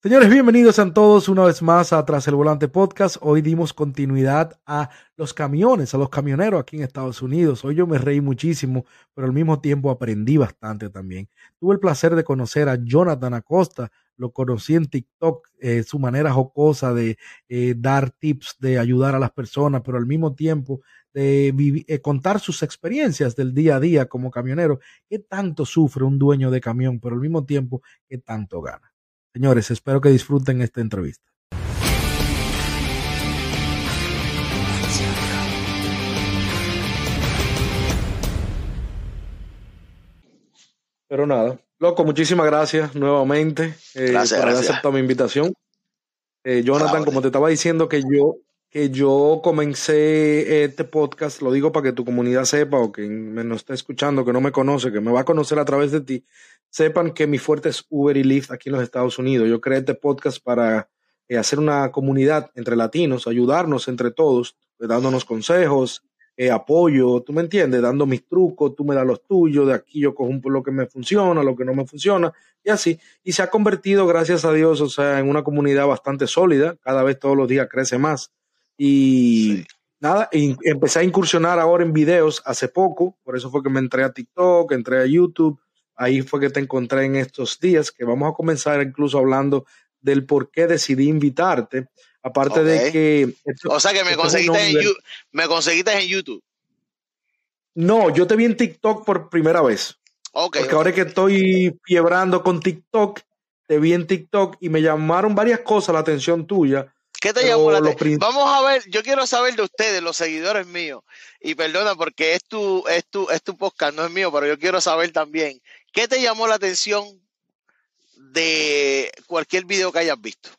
Señores, bienvenidos a todos una vez más a Tras el Volante Podcast. Hoy dimos continuidad a los camiones, a los camioneros aquí en Estados Unidos. Hoy yo me reí muchísimo, pero al mismo tiempo aprendí bastante también. Tuve el placer de conocer a Jonathan Acosta, lo conocí en TikTok, eh, su manera jocosa de eh, dar tips, de ayudar a las personas, pero al mismo tiempo de eh, contar sus experiencias del día a día como camionero, qué tanto sufre un dueño de camión, pero al mismo tiempo qué tanto gana. Señores, espero que disfruten esta entrevista. Pero nada, loco, muchísimas gracias nuevamente eh, gracias, por haber aceptado mi invitación. Eh, Jonathan, como te estaba diciendo que yo que yo comencé este podcast, lo digo para que tu comunidad sepa o que me no esté escuchando, que no me conoce, que me va a conocer a través de ti, sepan que mi fuerte es Uber y Lyft aquí en los Estados Unidos. Yo creé este podcast para eh, hacer una comunidad entre latinos, ayudarnos entre todos, eh, dándonos consejos, eh, apoyo, tú me entiendes, dando mis trucos, tú me das los tuyos, de aquí yo cojo un lo que me funciona, lo que no me funciona, y así. Y se ha convertido, gracias a Dios, o sea, en una comunidad bastante sólida, cada vez todos los días crece más. Y nada, empecé a incursionar ahora en videos hace poco, por eso fue que me entré a TikTok, entré a YouTube, ahí fue que te encontré en estos días, que vamos a comenzar incluso hablando del por qué decidí invitarte. Aparte de que... o sea que me conseguiste, en, me conseguiste en YouTube. No, yo te vi en TikTok por primera vez. Okay, Porque ahora que estoy fiebrando con TikTok, te vi en TikTok y me llamaron varias cosas la atención tuya. ¿Qué te llamó la atención? Vamos a ver, yo quiero saber de ustedes, los seguidores míos. Y perdona porque es tu, es tu, es tu podcast, no es mío, pero yo quiero saber también. ¿Qué te llamó la atención de cualquier video que hayas visto?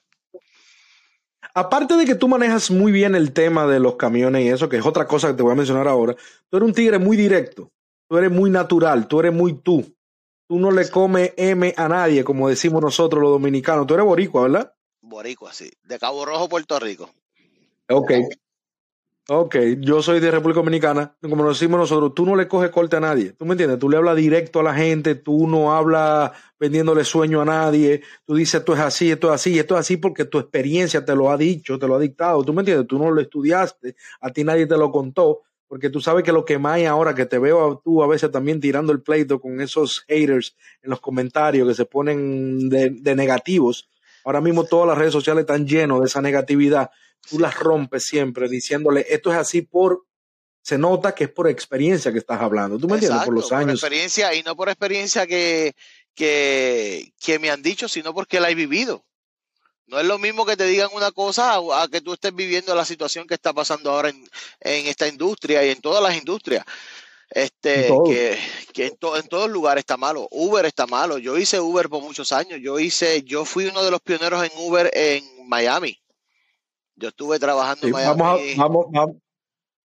Aparte de que tú manejas muy bien el tema de los camiones y eso, que es otra cosa que te voy a mencionar ahora, tú eres un tigre muy directo, tú eres muy natural, tú eres muy tú. Tú no le comes M a nadie, como decimos nosotros los dominicanos. Tú eres boricua, ¿verdad? Boricua, sí. De Cabo Rojo, Puerto Rico. Ok. Ok, yo soy de República Dominicana, como nos decimos nosotros, tú no le coges corte a nadie, ¿tú me entiendes? Tú le hablas directo a la gente, tú no hablas vendiéndole sueño a nadie, tú dices esto es así, esto es así, esto es así porque tu experiencia te lo ha dicho, te lo ha dictado, ¿tú me entiendes? Tú no lo estudiaste, a ti nadie te lo contó, porque tú sabes que lo que más hay ahora, que te veo tú a veces también tirando el pleito con esos haters en los comentarios que se ponen de negativos, ahora mismo todas las redes sociales están llenas de esa negatividad tú las rompes siempre diciéndole, esto es así por, se nota que es por experiencia que estás hablando. ¿Tú me entiendes? Por los años. Por experiencia y no por experiencia que, que, que me han dicho, sino porque la he vivido. No es lo mismo que te digan una cosa a, que tú estés viviendo la situación que está pasando ahora en, en esta industria y en todas las industrias. Este, que, que en, en, todos lugares está malo. Uber está malo. Yo hice Uber por muchos años. Yo hice, yo fui uno de los pioneros en Uber en Miami. Yo estuve trabajando en Miami. Vamos a,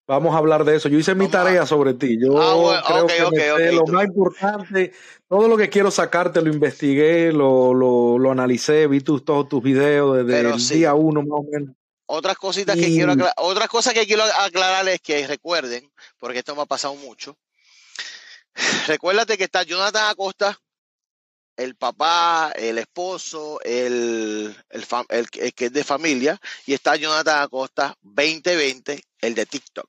vamos, a hablar de eso. Yo hice mi tarea sobre ti. Yo ah, creo que lo más importante, todo lo que quiero sacarte lo investigué, lo, lo, lo analicé, vi tus, todos tus videos desde el día uno más o menos. Otras cositas que quiero aclarar, otras cosas que quiero aclararles que recuerden, porque esto me ha pasado mucho. Recuérdate que está Jonathan Acosta, el papá, el esposo, el, el, que es de familia, y está Jonathan Acosta 2020, el de TikTok.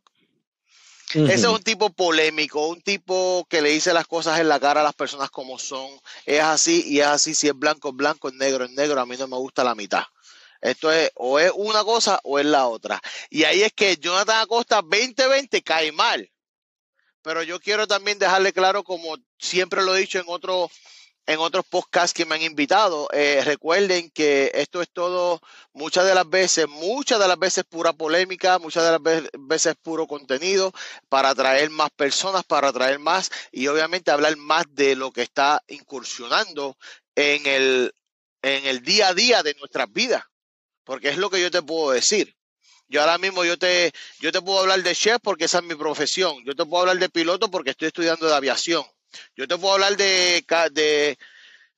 Ese es un tipo polémico, un tipo que le dice las cosas en la cara a las personas como son. Es así y es así. Si es blanco, es blanco, es negro, es negro. A mí no me gusta la mitad. Esto es o es una cosa o es la otra. Y ahí es que Jonathan Acosta 2020 cae mal. Pero yo quiero también dejarle claro, como siempre lo he dicho en otro en otros podcasts que me han invitado. Eh, recuerden que esto es todo, muchas de las veces, muchas de las veces pura polémica, muchas de las veces puro contenido para atraer más personas, para atraer más y obviamente hablar más de lo que está incursionando en el, en el día a día de nuestras vidas. Porque es lo que yo te puedo decir. Yo ahora mismo yo te, yo te puedo hablar de chef porque esa es mi profesión. Yo te puedo hablar de piloto porque estoy estudiando de aviación. Yo te puedo hablar de, de,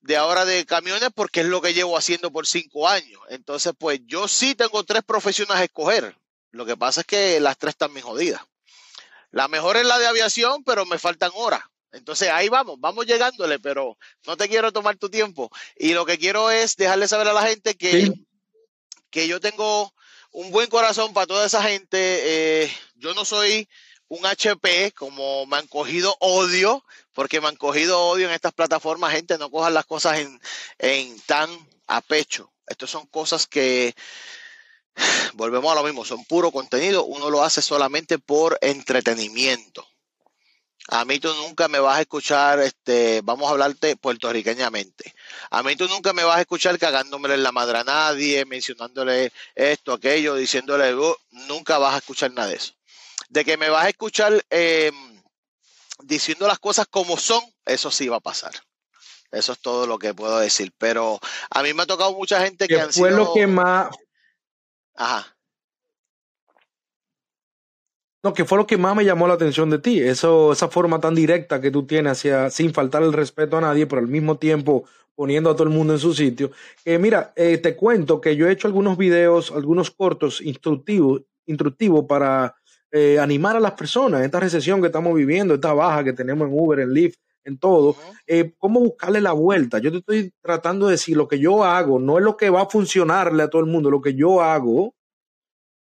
de ahora de camiones porque es lo que llevo haciendo por cinco años. Entonces, pues yo sí tengo tres profesiones a escoger. Lo que pasa es que las tres están bien jodidas. La mejor es la de aviación, pero me faltan horas. Entonces ahí vamos, vamos llegándole, pero no te quiero tomar tu tiempo. Y lo que quiero es dejarle saber a la gente que, que yo tengo un buen corazón para toda esa gente. Eh, yo no soy un HP, como me han cogido odio, porque me han cogido odio en estas plataformas, gente, no cojan las cosas en, en tan a pecho. Estas son cosas que, volvemos a lo mismo, son puro contenido, uno lo hace solamente por entretenimiento. A mí tú nunca me vas a escuchar, este, vamos a hablarte puertorriqueñamente. A mí tú nunca me vas a escuchar cagándome la madre a nadie, mencionándole esto, aquello, diciéndole, oh", nunca vas a escuchar nada de eso de que me vas a escuchar eh, diciendo las cosas como son, eso sí va a pasar. Eso es todo lo que puedo decir. Pero a mí me ha tocado mucha gente que han fue lo que más. Ajá. No, que fue lo que más me llamó la atención de ti. Eso, esa forma tan directa que tú tienes hacia, sin faltar el respeto a nadie, pero al mismo tiempo poniendo a todo el mundo en su sitio. Eh, mira, eh, te cuento que yo he hecho algunos videos, algunos cortos instructivos, instructivos para eh, animar a las personas en esta recesión que estamos viviendo, esta baja que tenemos en Uber, en Lyft, en todo, eh, cómo buscarle la vuelta. Yo te estoy tratando de decir lo que yo hago, no es lo que va a funcionarle a todo el mundo, lo que yo hago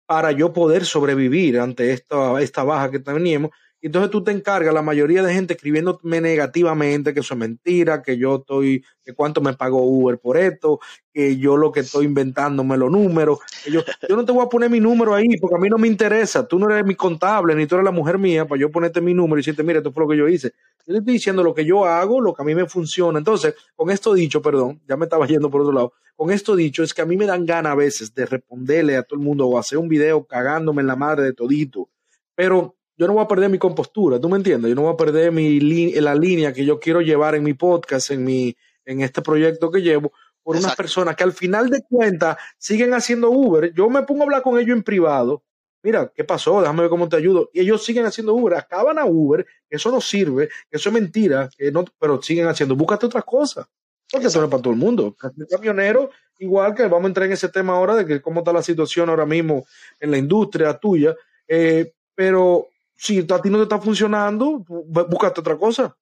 para yo poder sobrevivir ante esta, esta baja que tenemos entonces tú te encargas, la mayoría de gente escribiéndome negativamente, que eso es mentira, que yo estoy, que cuánto me pagó Uber por esto, que yo lo que estoy inventándome los números. yo, yo no te voy a poner mi número ahí porque a mí no me interesa. Tú no eres mi contable, ni tú eres la mujer mía para yo ponerte mi número y decirte, mira, esto fue lo que yo hice. Yo te estoy diciendo lo que yo hago, lo que a mí me funciona. Entonces, con esto dicho, perdón, ya me estaba yendo por otro lado. Con esto dicho, es que a mí me dan ganas a veces de responderle a todo el mundo o hacer un video cagándome en la madre de todito. Pero yo no voy a perder mi compostura, ¿tú me entiendes? Yo no voy a perder mi la línea que yo quiero llevar en mi podcast, en, mi, en este proyecto que llevo, por unas personas que al final de cuentas siguen haciendo Uber. Yo me pongo a hablar con ellos en privado. Mira, ¿qué pasó? Déjame ver cómo te ayudo. Y ellos siguen haciendo Uber, acaban a Uber, eso no sirve, eso es mentira, que no, pero siguen haciendo. Búscate otras cosas. Porque eso no es para todo el mundo. El camionero, igual que vamos a entrar en ese tema ahora de que cómo está la situación ahora mismo en la industria tuya. Eh, pero si a ti no te está funcionando, búscate otra cosa.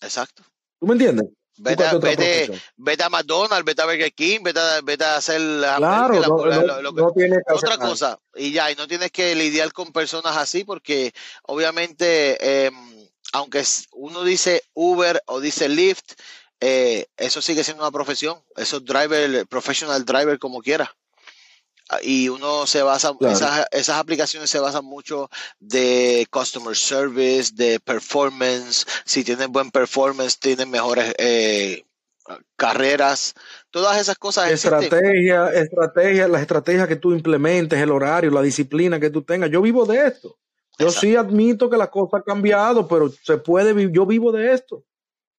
Exacto. ¿Tú me entiendes? Vete, a, vete, a McDonald's, vete a Burger King, vete a, vete a hacer claro, otra cosa. Y ya, y no tienes que lidiar con personas así porque obviamente, em, aunque uno dice Uber o dice Lyft, eh, eso sigue siendo una profesión. Eso es driver, professional driver como quiera y uno se basa, esas, esas, aplicaciones se basan mucho de customer service, de performance, si tienen buen performance, tienen mejores eh, carreras, todas esas cosas. Estrategia, estrategia, las estrategias que tú implementes, el horario, la disciplina que tú tengas. Yo vivo de esto. Yo sí admito que la cosa ha cambiado, pero se puede vivir, yo vivo de esto.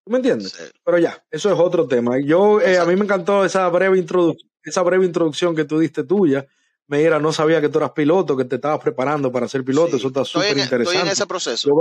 ¿Tú me entiendes? Pero ya, eso es otro tema. Yo, eh, a mí me encantó esa breve introducción esa breve introducción que tú diste tuya, me era, no sabía que tú eras piloto, que te estabas preparando para ser piloto, eso está súper interesante. Estoy en ese proceso.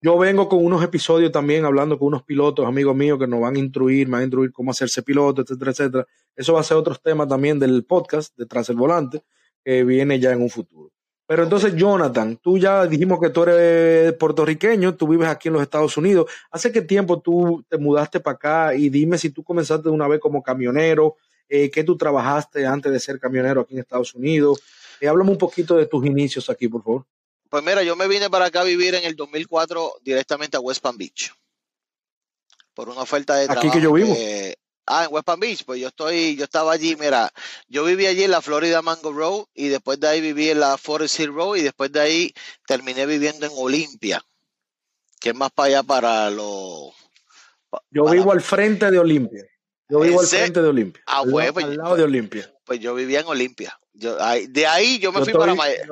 Yo, vengo con unos episodios también hablando con unos pilotos, amigos míos, que nos van a instruir, me van a instruir cómo hacerse piloto, etcétera, etcétera. Eso va a ser otros temas también del podcast, detrás del volante, que viene ya en un futuro. Pero entonces, Jonathan, tú ya dijimos que tú eres puertorriqueño, tú vives aquí en los Estados Unidos. ¿Hace qué tiempo tú te mudaste para acá? Y dime si tú comenzaste una vez como camionero, eh, qué tú trabajaste antes de ser camionero aquí en Estados Unidos. Eh, háblame un poquito de tus inicios aquí, por favor. Pues mira, yo me vine para acá a vivir en el 2004 directamente a West Palm Beach. Por una oferta de trabajo. Aquí que yo vivo. ah, en West Palm Beach, pues yo estoy, yo estaba allí, mira, yo viví allí en la Florida Mango Road y después de ahí viví en la Forest Hill Road y después de ahí terminé viviendo en Olimpia, que es más para allá para los... Yo vivo al frente de Olimpia. Yo vivo al frente de Olimpia. Ah, al, pues, al lado de Olimpia. Pues yo vivía en Olimpia. de ahí yo me fui para Miami.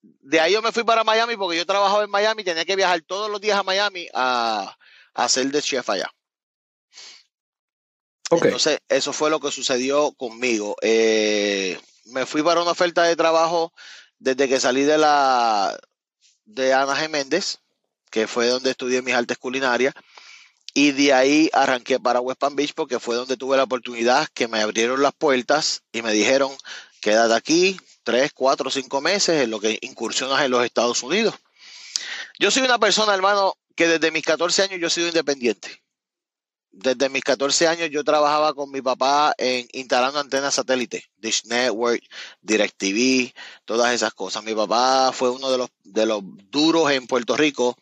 De ahí yo me fui para Miami porque yo trabajaba en Miami tenía que viajar todos los días a Miami a, a hacer de chef allá. Entonces, eso fue lo que sucedió conmigo. Eh, me fui para una oferta de trabajo desde que salí de la de Ana Geméndez, que fue donde estudié mis artes culinarias. Y de ahí arranqué para West Palm Beach porque fue donde tuve la oportunidad que me abrieron las puertas y me dijeron, quédate aquí tres, cuatro, cinco meses en lo que incursionas en los Estados Unidos. Yo soy una persona, hermano, que desde mis 14 años yo he sido independiente. Desde mis 14 años yo trabajaba con mi papá en instalando antenas satélite, Dish Network, DirecTV, todas esas cosas. Mi papá fue uno de los, de los duros en Puerto Rico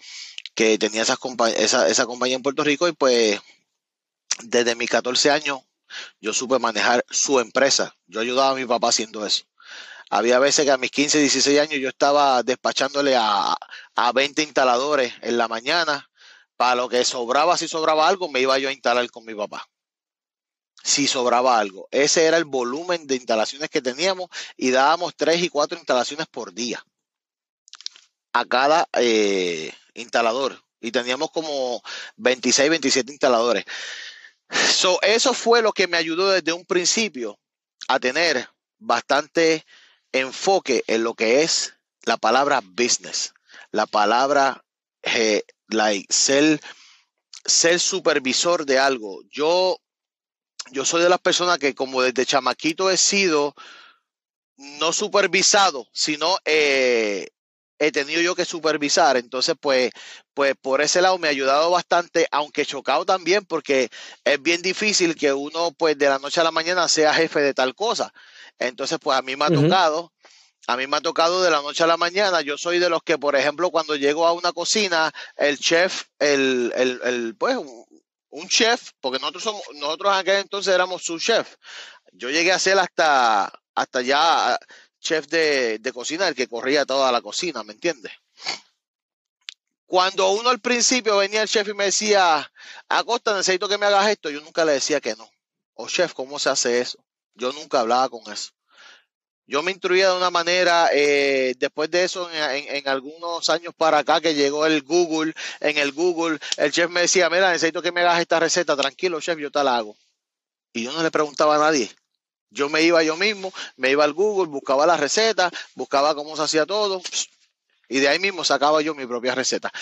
que tenía esa, compañía en Puerto Rico y pues desde mis 14 años yo supe manejar su empresa. Yo ayudaba a mi papá haciendo eso. Había veces que a mis 15, 16 años yo estaba despachándole a, a 20 instaladores en la mañana. Para lo que sobraba, si sobraba algo, me iba yo a instalar con mi papá. Si sobraba algo. Ese era el volumen de instalaciones que teníamos y dábamos 3 y 4 instalaciones por día a cada eh, instalador. Y teníamos como 26, 27 instaladores. So, eso fue lo que me ayudó desde un principio a tener bastante enfoque en lo que es la palabra business, la palabra eh, like, ser, ser supervisor de algo. Yo, yo soy de las personas que como desde chamaquito he sido no supervisado, sino eh, he tenido yo que supervisar. Entonces, pues, pues por ese lado me ha ayudado bastante, aunque chocado también, porque es bien difícil que uno, pues, de la noche a la mañana sea jefe de tal cosa. Entonces, pues a mí me ha tocado, a mí me ha tocado de la noche a la mañana. Yo soy de los que, por ejemplo, cuando llego a una cocina, el chef, el, el, el pues, un, chef, porque nosotros somos, nosotros en aquel entonces éramos su chef. Yo llegué a ser hasta, hasta ya chef de, de cocina, el que corría toda la cocina, ¿me entiendes? Cuando uno al principio venía el chef y me decía, Acosta, necesito que me hagas esto, yo nunca le decía que no. O chef, ¿cómo se hace eso? Yo nunca hablaba con eso. Yo me instruía de una manera, eh, después de eso, en, algunos años para acá, que llegó el Google, en el Google, el chef me decía, mira, necesito que me hagas esta receta, tranquilo, chef, yo te la hago. Y yo no le preguntaba a nadie. Yo me iba yo mismo, me iba al Google, buscaba la receta, buscaba cómo se hacía todo, y de ahí mismo sacaba yo mi propia receta.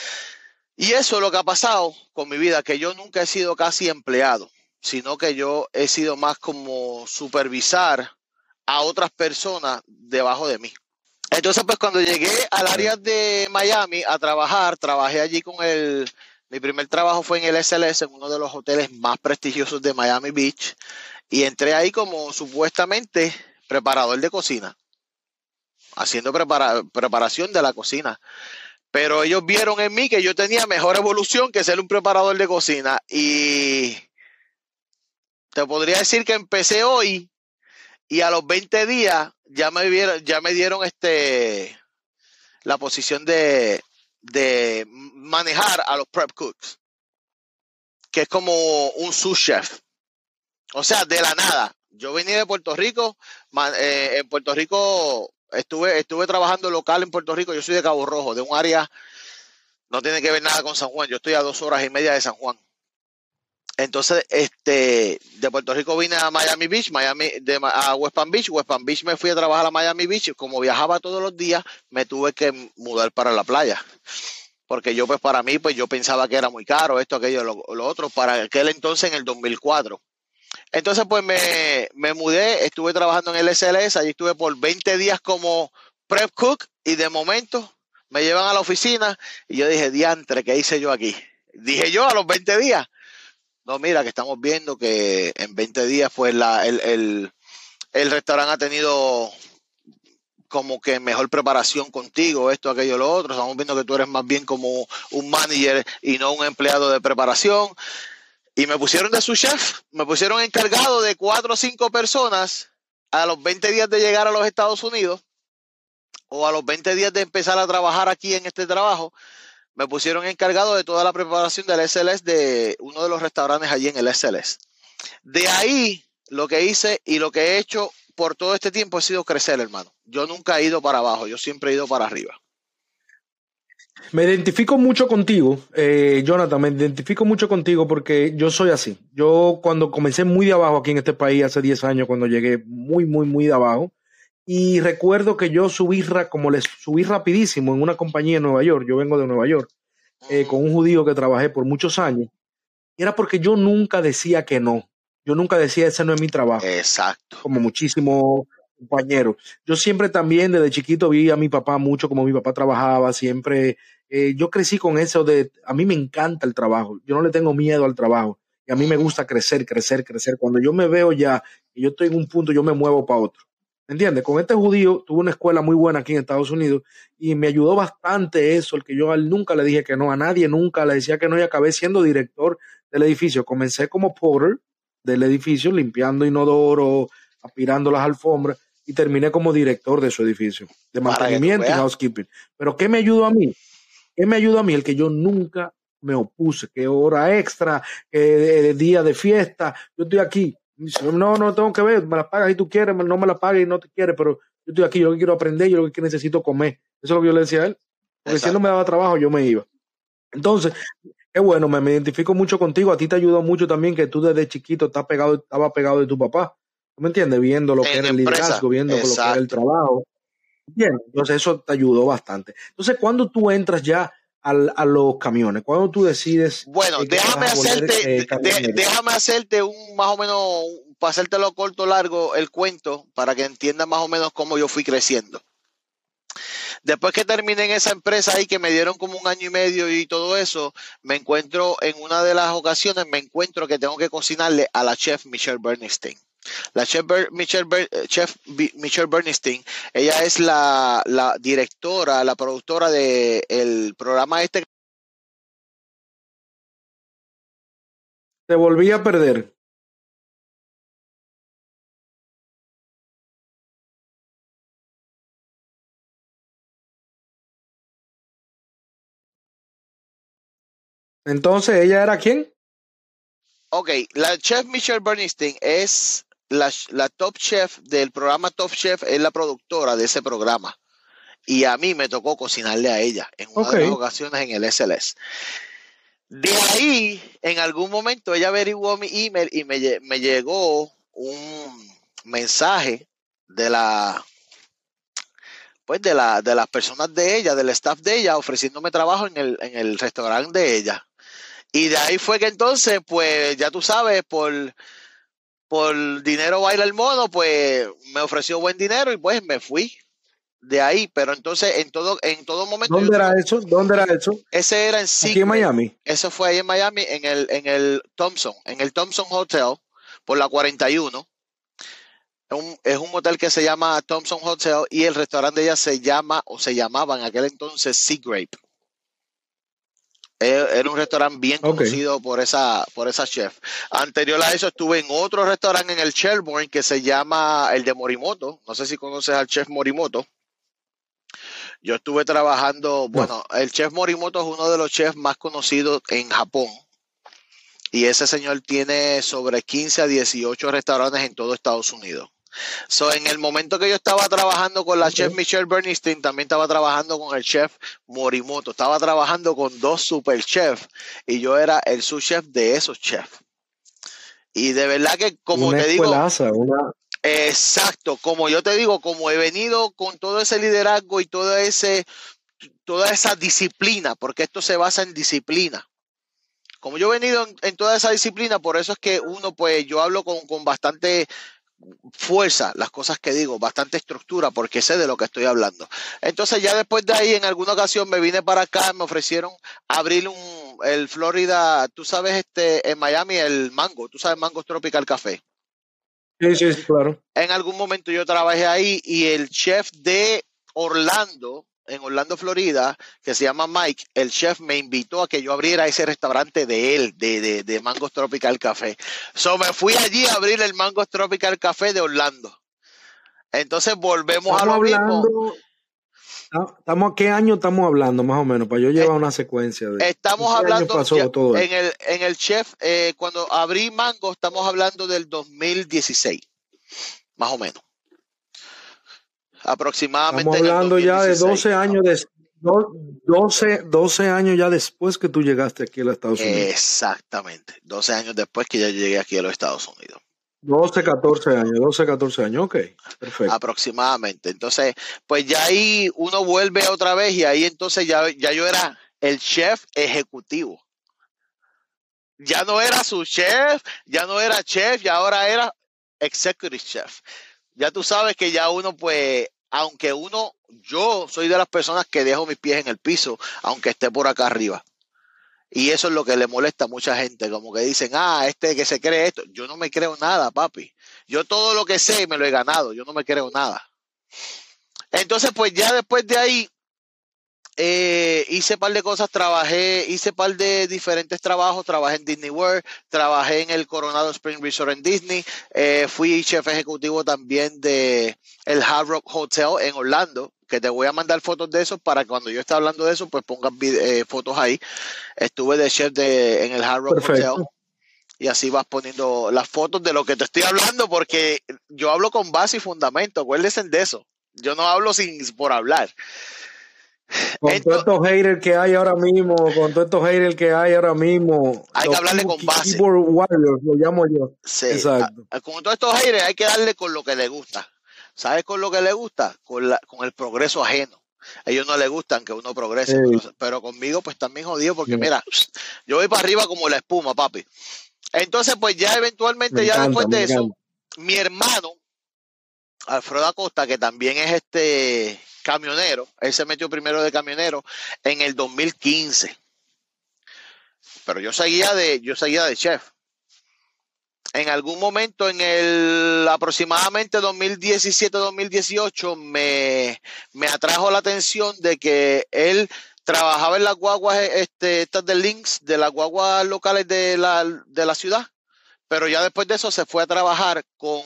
Y eso es lo que ha pasado con mi vida, que yo nunca he sido casi empleado, sino que yo he sido más como supervisar a otras personas debajo de mí. Entonces, pues cuando llegué al área de Miami a trabajar, trabajé allí con el, mi primer trabajo fue en el SLS, en uno de los hoteles más prestigiosos de Miami Beach. Y entré ahí como supuestamente preparador de cocina, haciendo preparación de la cocina. Pero ellos vieron en mí que yo tenía mejor evolución que ser un preparador de cocina. Y te podría decir que empecé hoy y a los 20 días ya me, vieron, ya me dieron este, la posición de, de manejar a los prep cooks, que es como un sous chef. O sea, de la nada. Yo venía de Puerto Rico, eh, en Puerto Rico estuve, estuve trabajando local en Puerto Rico, yo soy de Cabo Rojo, de un área, no tiene que ver nada con San Juan, yo estoy a dos horas y media de San Juan. Entonces, este, de Puerto Rico vine a Miami Beach, Miami, de, West Palm Beach, West Palm Beach me fui a trabajar a Miami Beach, como viajaba todos los días, me tuve que mudar para la playa porque yo pues para mí pues yo pensaba que era muy caro esto, aquello, lo, lo, otro, para aquel entonces en el 2004. Entonces, pues me, me, mudé, estuve trabajando en el SLS, allí estuve por 20 días como prep cook y de momento me llevan a la oficina y yo dije, diantre, ¿qué hice yo aquí? Dije yo a los 20 días. No, mira, que estamos viendo que en 20 días, pues la, el, el, el restaurante ha tenido como que mejor preparación contigo, esto, aquello, lo otro. Estamos viendo que tú eres más bien como un manager y no un empleado de preparación. Y me pusieron de su chef, me pusieron encargado de cuatro o cinco personas a los 20 días de llegar a los Estados Unidos o a los 20 días de empezar a trabajar aquí en este trabajo, me pusieron encargado de toda la preparación del SLS de uno de los restaurantes allí en el SLS. De ahí lo que hice y lo que he hecho por todo este tiempo ha sido crecer, hermano. Yo nunca he ido para abajo, yo siempre he ido para arriba. Me identifico mucho contigo, eh, Jonathan, me identifico mucho contigo porque yo soy así. Yo cuando comencé muy de abajo aquí en este país hace 10 años, cuando llegué muy, muy, muy de abajo, y recuerdo que yo subí, como les subí rapidísimo en una compañía en Nueva York, yo vengo de Nueva York, eh, con un judío que trabajé por muchos años, y era porque yo nunca decía que no. Yo nunca decía, ese no es mi trabajo. Exacto. Como muchísimo, compañero. Yo siempre también desde chiquito vi a mi papá mucho como mi papá trabajaba, siempre eh, yo crecí con eso de, a mí me encanta el trabajo, yo no le tengo miedo al trabajo y a mí me gusta crecer, crecer, crecer. Cuando yo me veo ya y yo estoy en un punto, yo me muevo para otro. ¿Entiendes? Con este judío tuve una escuela muy buena aquí en Estados Unidos y me ayudó bastante eso, el que yo él nunca le dije que no, a nadie nunca le decía que no y acabé siendo director del edificio. Comencé como porter del edificio, limpiando inodoro, aspirando las alfombras y terminé como director de su edificio, de mantenimiento y housekeeping. Pero ¿qué me ayudó a mí? ¿Qué me ayudó a mí? El que yo nunca me opuse, que hora extra, que día de fiesta, yo estoy aquí, no, no tengo que ver, me la pagas si tú quieres, no me la pagas y no te quieres, pero yo estoy aquí, yo lo que quiero aprender, yo lo que necesito comer. Eso es lo que yo le decía a él. Porque si él no me daba trabajo, yo me iba. Entonces, qué bueno, me, identifico mucho contigo. A ti te ayudó mucho también que tú desde chiquito estás pegado, estaba pegado de tu papá. ¿Tú me entiendes? Viendo lo que era el liderazgo, viendo lo que era el trabajo. Bien, entonces eso te ayudó bastante. Entonces, cuando tú entras ya a los camiones? cuando tú decides? Bueno, déjame hacerte, eh, déjame hacerte un más o menos, para hacértelo corto largo, el cuento, para que entiendas más o menos cómo yo fui creciendo. Después que terminé en esa empresa ahí que me dieron como un año y medio y todo eso, me encuentro en una de las ocasiones, me encuentro que tengo que cocinarle a la chef Michelle Bernstein. La chef, Michelle, chef Michelle Bernstein, ella es la, la directora, la productora del el programa este. Te volví a perder. Entonces, ¿ella era quién? Ok, la chef Michelle Bernstein es la, top chef del programa Top Chef es la productora de ese programa. Y a mí me tocó cocinarle a ella en una de las ocasiones en el SLS. De ahí, en algún momento, ella averiguó mi email y me, llegó un mensaje de la pues de la de las personas de ella, del staff de ella, ofreciéndome trabajo en el, en el restaurante de ella. Y de ahí fue que entonces, pues ya tú sabes, por por dinero baila el modo, pues me ofreció buen dinero y pues me fui de ahí, pero entonces en todo en todo momento ¿Dónde era eso? ¿Dónde era eso? Ese era en Aquí en Miami. Eso fue ahí en Miami en el en el Thompson, en el Thompson Hotel por la 41. Un, es un hotel que se llama Thompson Hotel y el restaurante ella se llama o se llamaba en aquel entonces Sea Grape. Era un restaurante bien conocido por esa, por esa chef. Anterior a eso estuve en otro restaurante en el Shelbourne que se llama el de Morimoto. No sé si conoces al chef Morimoto. Yo estuve trabajando, bueno, el chef Morimoto es uno de los chefs más conocidos en Japón. Y ese señor tiene sobre 15 a 18 restaurantes en todo Estados Unidos. So, en el momento que yo estaba trabajando con la chef Michelle Bernstein, también estaba trabajando con el chef Morimoto. Estaba trabajando con dos super chefs y yo era el subchef de esos chefs. Y de verdad que, como te digo. Exacto, como yo te digo, como he venido con todo ese liderazgo y todo ese, toda esa disciplina, porque esto se basa en disciplina. Como yo he venido en, toda esa disciplina, por eso es que uno, pues yo hablo con, con bastante fuerza las cosas que digo, bastante estructura, porque sé de lo que estoy hablando. Entonces ya después de ahí, en alguna ocasión me vine para acá, me ofrecieron abrir un, el Florida, tú sabes, este, en Miami, el Mango, tú sabes, Mango Tropical Café. Sí, sí, claro. En algún momento yo trabajé ahí y el chef de Orlando, en Orlando, Florida, que se llama Mike, el chef me invitó a que yo abriera ese restaurante de él, de, de, de Mangos Tropical Café. So me fui allí a abrir el Mangos Tropical Café de Orlando. Entonces volvemos a lo mismo. Estamos, ¿Qué año estamos hablando más o menos? Para yo llevar una secuencia. De, estamos hablando en, el, en el chef, eh, cuando abrí Mango, estamos hablando del 2016, más o menos aproximadamente. Estamos hablando ya de 12 años de, 12, 12 años ya después que tú llegaste aquí a los Estados Unidos. Exactamente, 12 años después que yo llegué aquí a los Estados Unidos. 12, 14 años, 12, 14 años, ok, perfecto. Aproximadamente. Entonces, pues ya ahí uno vuelve otra vez y ahí entonces ya, ya yo era el chef ejecutivo. Ya no era su chef, ya no era chef, y ahora era executive chef ya tú sabes que ya uno, pues, aunque uno, yo soy de las personas que dejo mis pies en el piso, aunque esté por acá arriba. Y eso es lo que le molesta a mucha gente, como que dicen, ah, este que se cree esto. Yo no me creo nada, papi. Yo todo lo que sé me lo he ganado, yo no me creo nada. Entonces, pues ya después de ahí, eh, hice un par de cosas, trabajé, hice un par de diferentes trabajos, trabajé en Disney World, trabajé en el Coronado Spring Resort en Disney, eh, fui chef ejecutivo también de el Hard Rock Hotel en Orlando, que te voy a mandar fotos de eso para que cuando yo esté hablando de eso, pues pongan eh, fotos ahí. Estuve de chef de, en el Hard Rock Hotel y así vas poniendo las fotos de lo que te estoy hablando, porque yo hablo con base y fundamento, acuérdense de eso. Yo no hablo sin por hablar. Con todos estos haters que hay ahora mismo, con todos estos haters que hay ahora mismo. Hay que hablarle con base. Keyboard warriors, lo llamo yo. Sí, Exacto. con todos estos haters hay que darle con lo que le gusta. ¿Sabes con lo que le gusta? Con, la, con el progreso ajeno. A ellos no les gustan que uno progrese, pero, conmigo pues también jodido porque mira, yo voy para arriba como la espuma, papi. Entonces pues ya eventualmente, ya después de eso, mi hermano, Alfredo Acosta, que también es este camionero. Él se metió primero de camionero en el 2015. Pero yo seguía de, yo seguía de chef. En algún momento en el aproximadamente 2017-2018 me, me atrajo la atención de que él trabajaba en las guaguas este, estas de links, de las guaguas locales de la, de la ciudad, pero ya después de eso se fue a trabajar con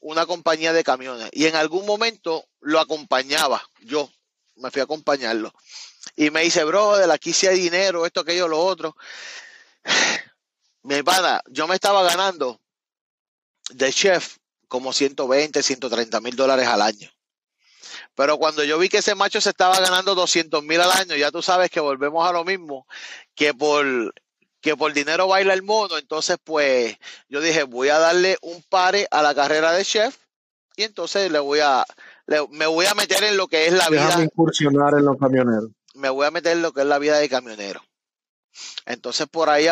una compañía de camiones y en algún momento lo acompañaba, yo me fui a acompañarlo. Y me dice, brother, aquí sí hay dinero, esto, aquello, lo otro. Mi pana, yo me estaba ganando de chef como 120, 130 mil dólares al año. Pero cuando yo vi que ese macho se estaba ganando 200 mil al año, ya tú sabes que volvemos a lo mismo, que por que por dinero baila el mono. Entonces, pues yo dije, voy a darle un pare a la carrera de chef y entonces le voy a, me voy a meter en lo que es la vida. incursionar en los camioneros. Me voy a meter en lo que es la vida de camionero. Entonces, por ahí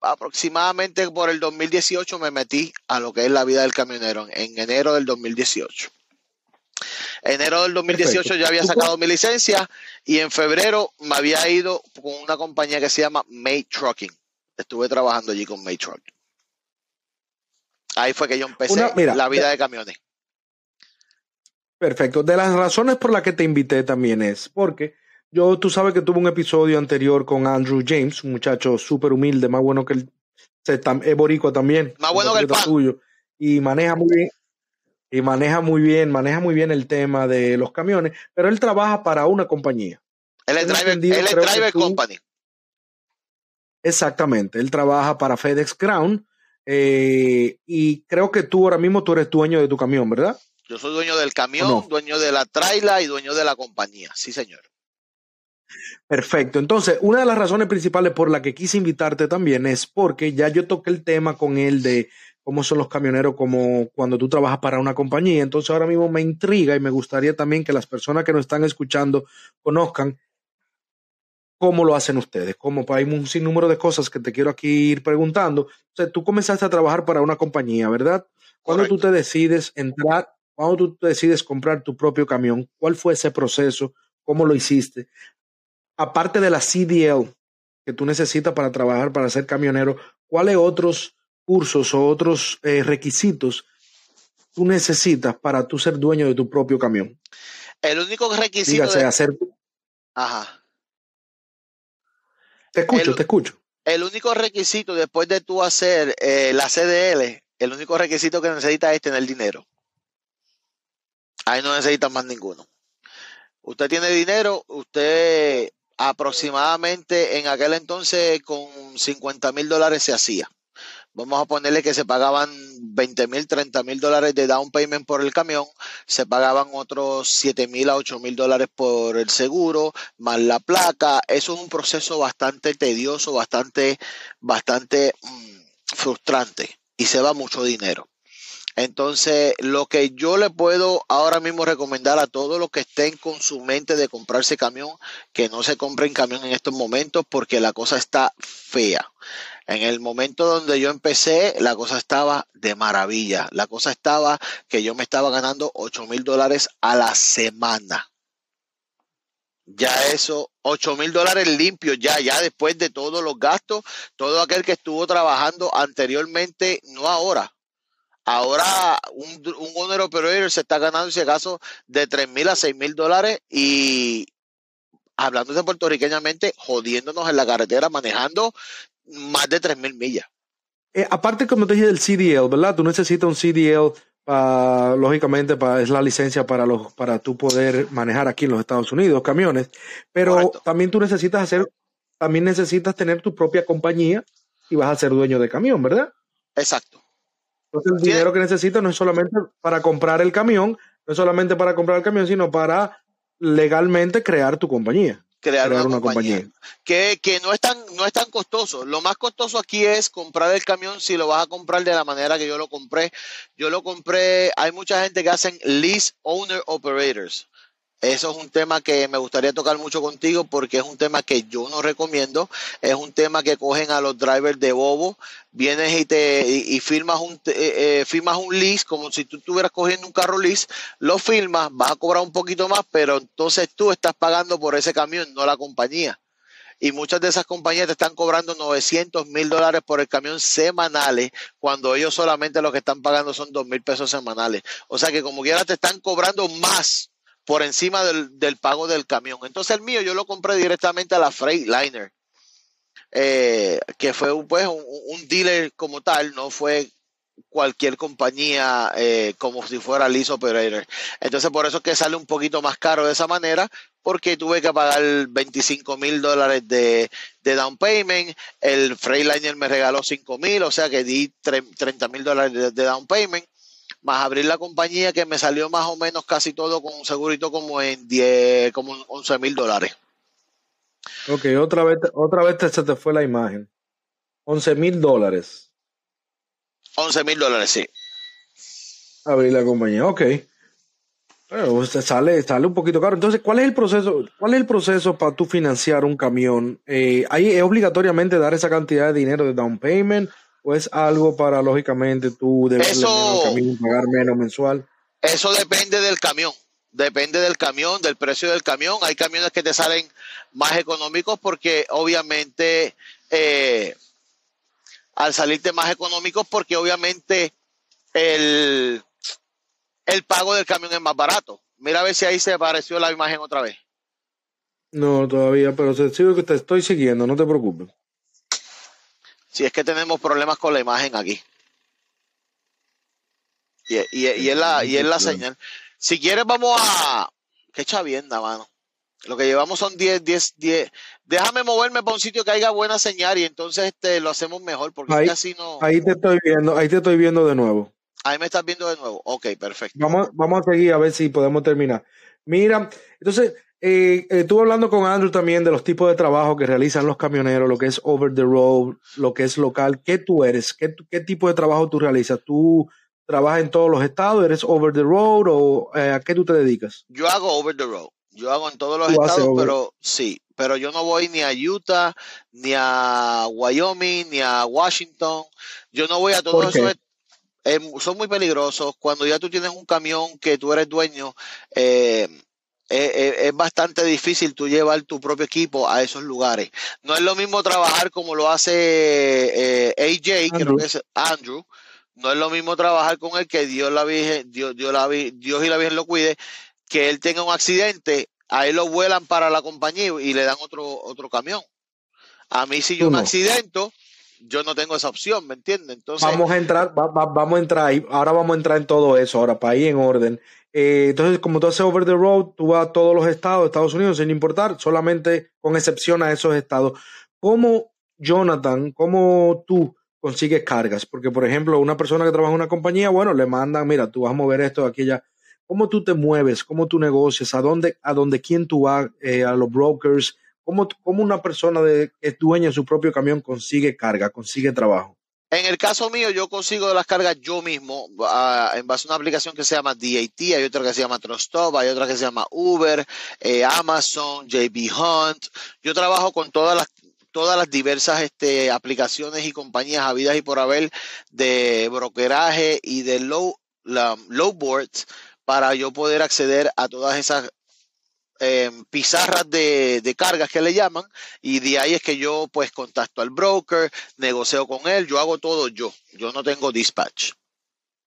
aproximadamente por el 2018 me metí a lo que es la vida del camionero en enero del 2018. Enero del 2018 ya había sacado mi licencia y en febrero me había ido con una compañía que se llama May Trucking. Estuve trabajando allí con May Trucking. Ahí fue que yo empecé la vida de camiones. Perfecto. De las razones por las que te invité también es porque yo, tú sabes que tuve un episodio anterior con Andrew James, un muchacho súper humilde, más bueno que el, es boricua también. Más bueno que el pan. Tuyo, y maneja muy bien, y maneja muy bien, maneja muy bien el tema de los camiones, pero él trabaja para una compañía. Él es driver, él es driver company. Exactamente, él trabaja para FedEx Crown eh, y creo que tú ahora mismo tú eres dueño de tu camión, ¿verdad? Yo soy dueño del camión, dueño de la traila y dueño de la compañía, sí señor. Perfecto. Entonces, una de las razones principales por la que quise invitarte también es porque ya yo toqué el tema con él de cómo son los camioneros como cuando tú trabajas para una compañía. Entonces ahora mismo me intriga y me gustaría también que las personas que nos están escuchando conozcan cómo lo hacen ustedes. Como hay un sinnúmero de cosas que te quiero aquí ir preguntando. O sea, tú comenzaste a trabajar para una compañía, ¿verdad? Cuando tú te decides entrar, cuando tú decides comprar tu propio camión, ¿cuál fue ese proceso? ¿Cómo lo hiciste? Aparte de la CDL que tú necesitas para trabajar, para ser camionero, ¿cuáles otros cursos o otros eh, requisitos tú necesitas para tú ser dueño de tu propio camión? El único requisito. Dígase, hacer. Ajá. Te escucho, te escucho. El único requisito después de tú hacer eh, la CDL, el único requisito que necesitas es tener dinero. Ahí no necesitas más ninguno. Usted tiene dinero, usted aproximadamente en aquel entonces con 50 mil dólares se hacía vamos a ponerle que se pagaban 20 mil, 30 mil dólares de down payment por el camión, se pagaban otros 7 mil a 8 mil dólares por el seguro, más la placa. Eso es un proceso bastante tedioso, bastante, bastante mm, frustrante y se va mucho dinero. Entonces, lo que yo le puedo ahora mismo recomendar a todos los que estén con su mente de comprarse camión, que no se compren camión en estos momentos porque la cosa está fea En el momento donde yo empecé, la cosa estaba de maravilla. La cosa estaba que yo me estaba ganando 8 mil dólares a la semana. Ya eso, 8 mil dólares limpios, ya, ya después de todos los gastos, todo aquel que estuvo trabajando anteriormente, no ahora. Ahora un, un owner operator se está ganando, si acaso, de 3 mil a 6 mil dólares y hablando de puertorriqueñamente, jodiéndonos en la carretera, manejando más de 3 mil millas. Eh, aparte, como te dije del CDL, ¿verdad? Tú necesitas un CDL, lógicamente, para, es la licencia para, los, para tú poder manejar aquí en los Estados Unidos camiones, pero también tú necesitas hacer, también necesitas tener tu propia compañía y vas a ser dueño de camión, ¿verdad? Exacto. Entonces, el dinero que necesitas no es solamente para comprar el camión, no es solamente para comprar el camión, sino para legalmente crear tu compañía crear, una, compañía. Que, que, no, es tan, no es tan costoso. Lo más costoso aquí es comprar el camión si lo vas a comprar de la manera que yo lo compré. Yo lo compré, hay mucha gente que hacen lease owner operators. Eso es un tema que me gustaría tocar mucho contigo porque es un tema que yo no recomiendo. Es un tema que cogen a los drivers de bobo. Vienes y te y, firmas un eh, eh, firmas un lease como si tú estuvieras cogiendo un carro lease. Lo firmas, vas a cobrar un poquito más, pero entonces tú estás pagando por ese camión, no la compañía. Y muchas de esas compañías te están cobrando 900 mil dólares por el camión semanales, cuando ellos solamente lo que están pagando son 2 mil pesos semanales. O sea que como quiera te están cobrando más por encima del, pago del camión. Entonces el mío yo lo compré directamente a la Freightliner, eh, que fue pues, un, dealer como tal, no fue cualquier compañía eh, como si fuera lease operator. Entonces por eso es que sale un poquito más caro de esa manera, porque tuve que pagar 25 mil dólares de, down payment, el Freightliner me regaló 5 mil, o sea que di 30 mil dólares de down payment más abrir la compañía que me salió más o menos casi todo con un segurito como en 10, como 11 mil dólares. Ok, otra vez, otra vez se te fue la imagen. 11 mil dólares. 11 mil dólares, sí. Abrir la compañía, ok. Bueno, sale, sale un poquito caro. Entonces, ¿cuál es el proceso? ¿Cuál es el proceso para tú financiar un camión? Eh, ¿Hay es obligatoriamente dar esa cantidad de dinero de down payment? ¿O es algo para, lógicamente, tú debes pagar menos mensual? Eso depende del camión. Depende del camión, del precio del camión. Hay camiones que te salen más económicos porque obviamente eh, al salirte más económicos porque obviamente el, el pago del camión es más barato. Mira a ver si ahí se apareció la imagen otra vez. No, todavía, pero sigo que te estoy siguiendo, no te preocupes. Si es que tenemos problemas con la imagen aquí. Y, y, es la, y es la señal. Si quieres, vamos a. Qué chavienda, mano. Lo que llevamos son 10, 10, 10. Déjame moverme para un sitio que haya buena señal y entonces este, lo hacemos mejor porque ahí, no. Ahí te estoy viendo, ahí te estoy viendo de nuevo. Ahí me estás viendo de nuevo. Ok, perfecto. Vamos, vamos a seguir a ver si podemos terminar. Mira, entonces, eh, estuve hablando con Andrew también de los tipos de trabajo que realizan los camioneros, lo que es over the road, lo que es local. ¿Qué tú eres? ¿Qué, qué tipo de trabajo tú realizas? ¿Tú trabajas en todos los estados? ¿Eres over the road o eh, a qué tú te dedicas? Yo hago over the road. Yo hago en todos los estados, pero sí, pero yo no voy ni a Utah, ni a Wyoming, ni a Washington. Yo no voy a todos esos eh, son muy peligrosos. Cuando ya tú tienes un camión que tú eres dueño, eh, es, bastante difícil tú llevar tu propio equipo a esos lugares. No es lo mismo trabajar como lo hace eh, AJ, creo que es Andrew. No es lo mismo trabajar con él que Dios, la Virgen, Dios, Dios, la, Dios y la Virgen lo cuide, que él tenga un accidente, a él lo vuelan para la compañía y le dan otro, otro camión. A mí si yo me accidento, yo no tengo esa opción, ¿me entiendes? Entonces, vamos a entrar, vamos a entrar, ahora vamos a entrar en todo eso, ahora para ir en orden. Eh, entonces, como tú haces over the road, tú vas a todos los estados de Estados Unidos sin importar, solamente con excepción a esos estados. ¿Cómo, Jonathan, cómo tú consigues cargas? Porque, por ejemplo, una persona que trabaja en una compañía, bueno, le mandan, mira, tú vas a mover esto, aquí, allá. ¿Cómo tú te mueves? ¿Cómo tú negocias? ¿A dónde, a dónde quién tú vas? Eh, ¿A los brokers? ¿Cómo, ¿Cómo, una persona de, que es dueña de su propio camión consigue carga, consigue trabajo? En el caso mío, yo consigo las cargas yo mismo ah, en base a una aplicación que se llama DAT, hay otra que se llama Trustop, hay otra que se llama Uber, eh, Amazon, JB Hunt. Yo trabajo con todas las todas las diversas este, aplicaciones y compañías habidas y por haber de brokeraje y de low, low boards para yo poder acceder a todas esas em, pizarras de, de, cargas que le llaman y de ahí es que yo pues contacto al broker, negocio con él, yo hago todo yo, yo no tengo dispatch.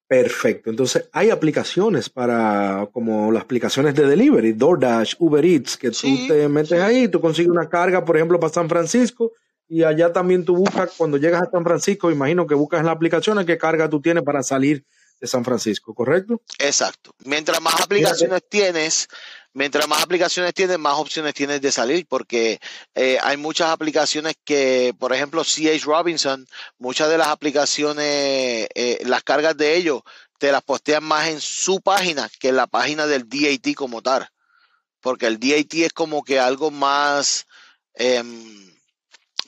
Perfecto. Entonces, hay aplicaciones para, como las aplicaciones de delivery, DoorDash, Uber Eats, que tú te metes ahí, tú consigues una carga, por ejemplo, para San Francisco, y allá también tú buscas, cuando llegas a San Francisco, imagino que buscas en la aplicación qué carga tú tienes para salir de San Francisco, ¿correcto? Exacto. Mientras más aplicaciones tienes, mientras más aplicaciones tienes, más opciones tienes de salir, porque eh, hay muchas aplicaciones que, por ejemplo, CH Robinson, muchas de las aplicaciones, eh, las cargas de ellos, te las postean más en su página que en la página del DAT como tal, porque el DAT es como que algo más... Em,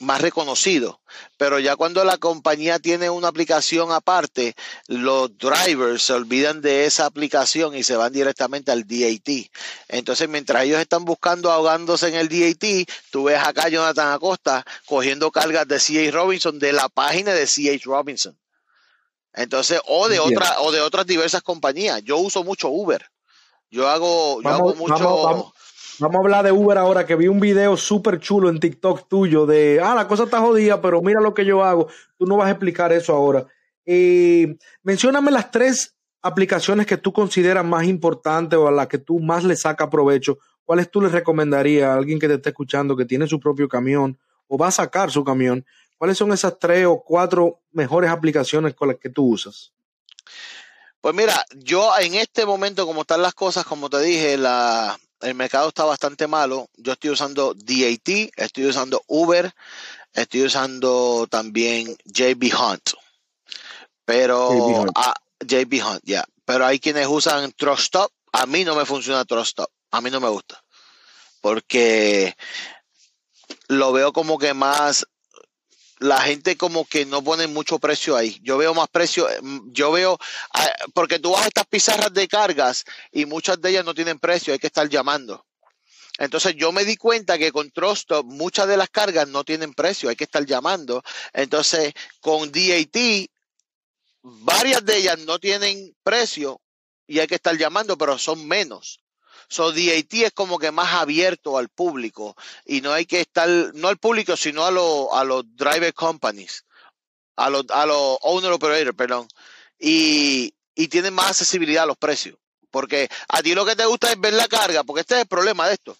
más reconocido. Pero ya cuando la compañía tiene una aplicación aparte, los drivers se olvidan de esa aplicación y se van directamente al DAT. Entonces, mientras ellos están buscando ahogándose en el DAT, tú ves acá a Jonathan Acosta cogiendo cargas de CH Robinson de la página de CH Robinson. Entonces, o de otra, o de otras diversas compañías. Yo uso mucho Uber. Yo hago, yo hago mucho. Vamos a hablar de Uber ahora, que vi un video súper chulo en TikTok tuyo de, ah, la cosa está jodida, pero mira lo que yo hago. Tú no vas a explicar eso ahora. Eh, mencióname las tres aplicaciones que tú consideras más importantes o a las que tú más le sacas provecho. ¿Cuáles tú le recomendarías a alguien que te esté escuchando que tiene su propio camión o va a sacar su camión? ¿Cuáles son esas tres o cuatro mejores aplicaciones con las que tú usas? Pues mira, yo en este momento, como están las cosas, como te dije, la, el mercado está bastante malo. Yo estoy usando DAT, estoy usando Uber, estoy usando también JB Hunt. Pero JB Hunt, ah, ya. Pero hay quienes usan Trust Stop. A mí no me funciona Trust Stop. A mí no me gusta. Porque lo veo como que más la gente como que no pone mucho precio ahí. Yo veo más precio, mm, yo veo, ah, porque tú vas a estas pizarras de cargas y muchas de ellas no tienen precio, hay que estar llamando. Entonces yo me di cuenta que con Trustop muchas de las cargas no tienen precio, hay que estar llamando. Entonces con DAT varias de ellas no tienen precio y hay que estar llamando, pero son menos. So DAT es como que más abierto al público y no hay que estar, no al público, sino a, a los driver companies, a los, a los owner operators, perdón. Y, y tienen más accesibilidad a los precios. Porque a ti lo que te gusta es ver la carga, porque este es el problema de esto.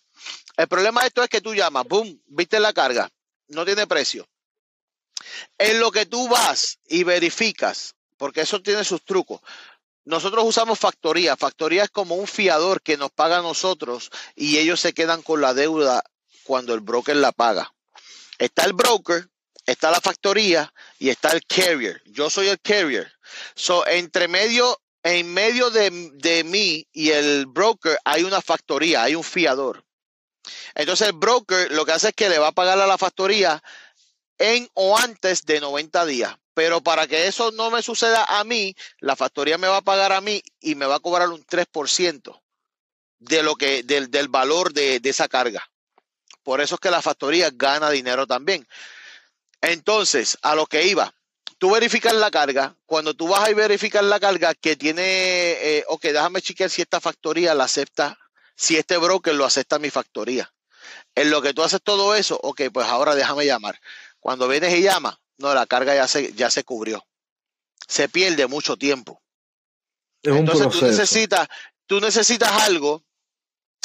El problema de esto es que tú llamas, boom, viste la carga, no tiene precio. En lo que tú vas y verificas, porque eso tiene sus trucos. Nosotros usamos factoría. Factoría es como un fiador que nos paga a nosotros y ellos se quedan con la deuda cuando el broker la paga. Está el broker, está la factoría y está el carrier. Yo soy el carrier. So, entre medio, en medio de, de mí y el broker hay una factoría, hay un fiador. Entonces el broker lo que hace es que le va a pagar a la factoría en o antes de 90 días. Pero para que eso no me suceda a mí, la factoría me va a pagar a mí y me va a cobrar un 3% de lo que, del, del valor de, de esa carga. Por eso es que la factoría gana dinero también. Entonces, a lo que iba, tú verificas la carga, cuando tú vas a verificar la carga que tiene, eh, ok, déjame chequear si esta factoría la acepta, si este broker lo acepta mi factoría. En lo que tú haces todo eso, ok, pues ahora déjame llamar. Cuando vienes y llamas, no, la carga ya se, ya se cubrió. Se pierde mucho tiempo. Entonces tú necesitas, tú necesitas algo.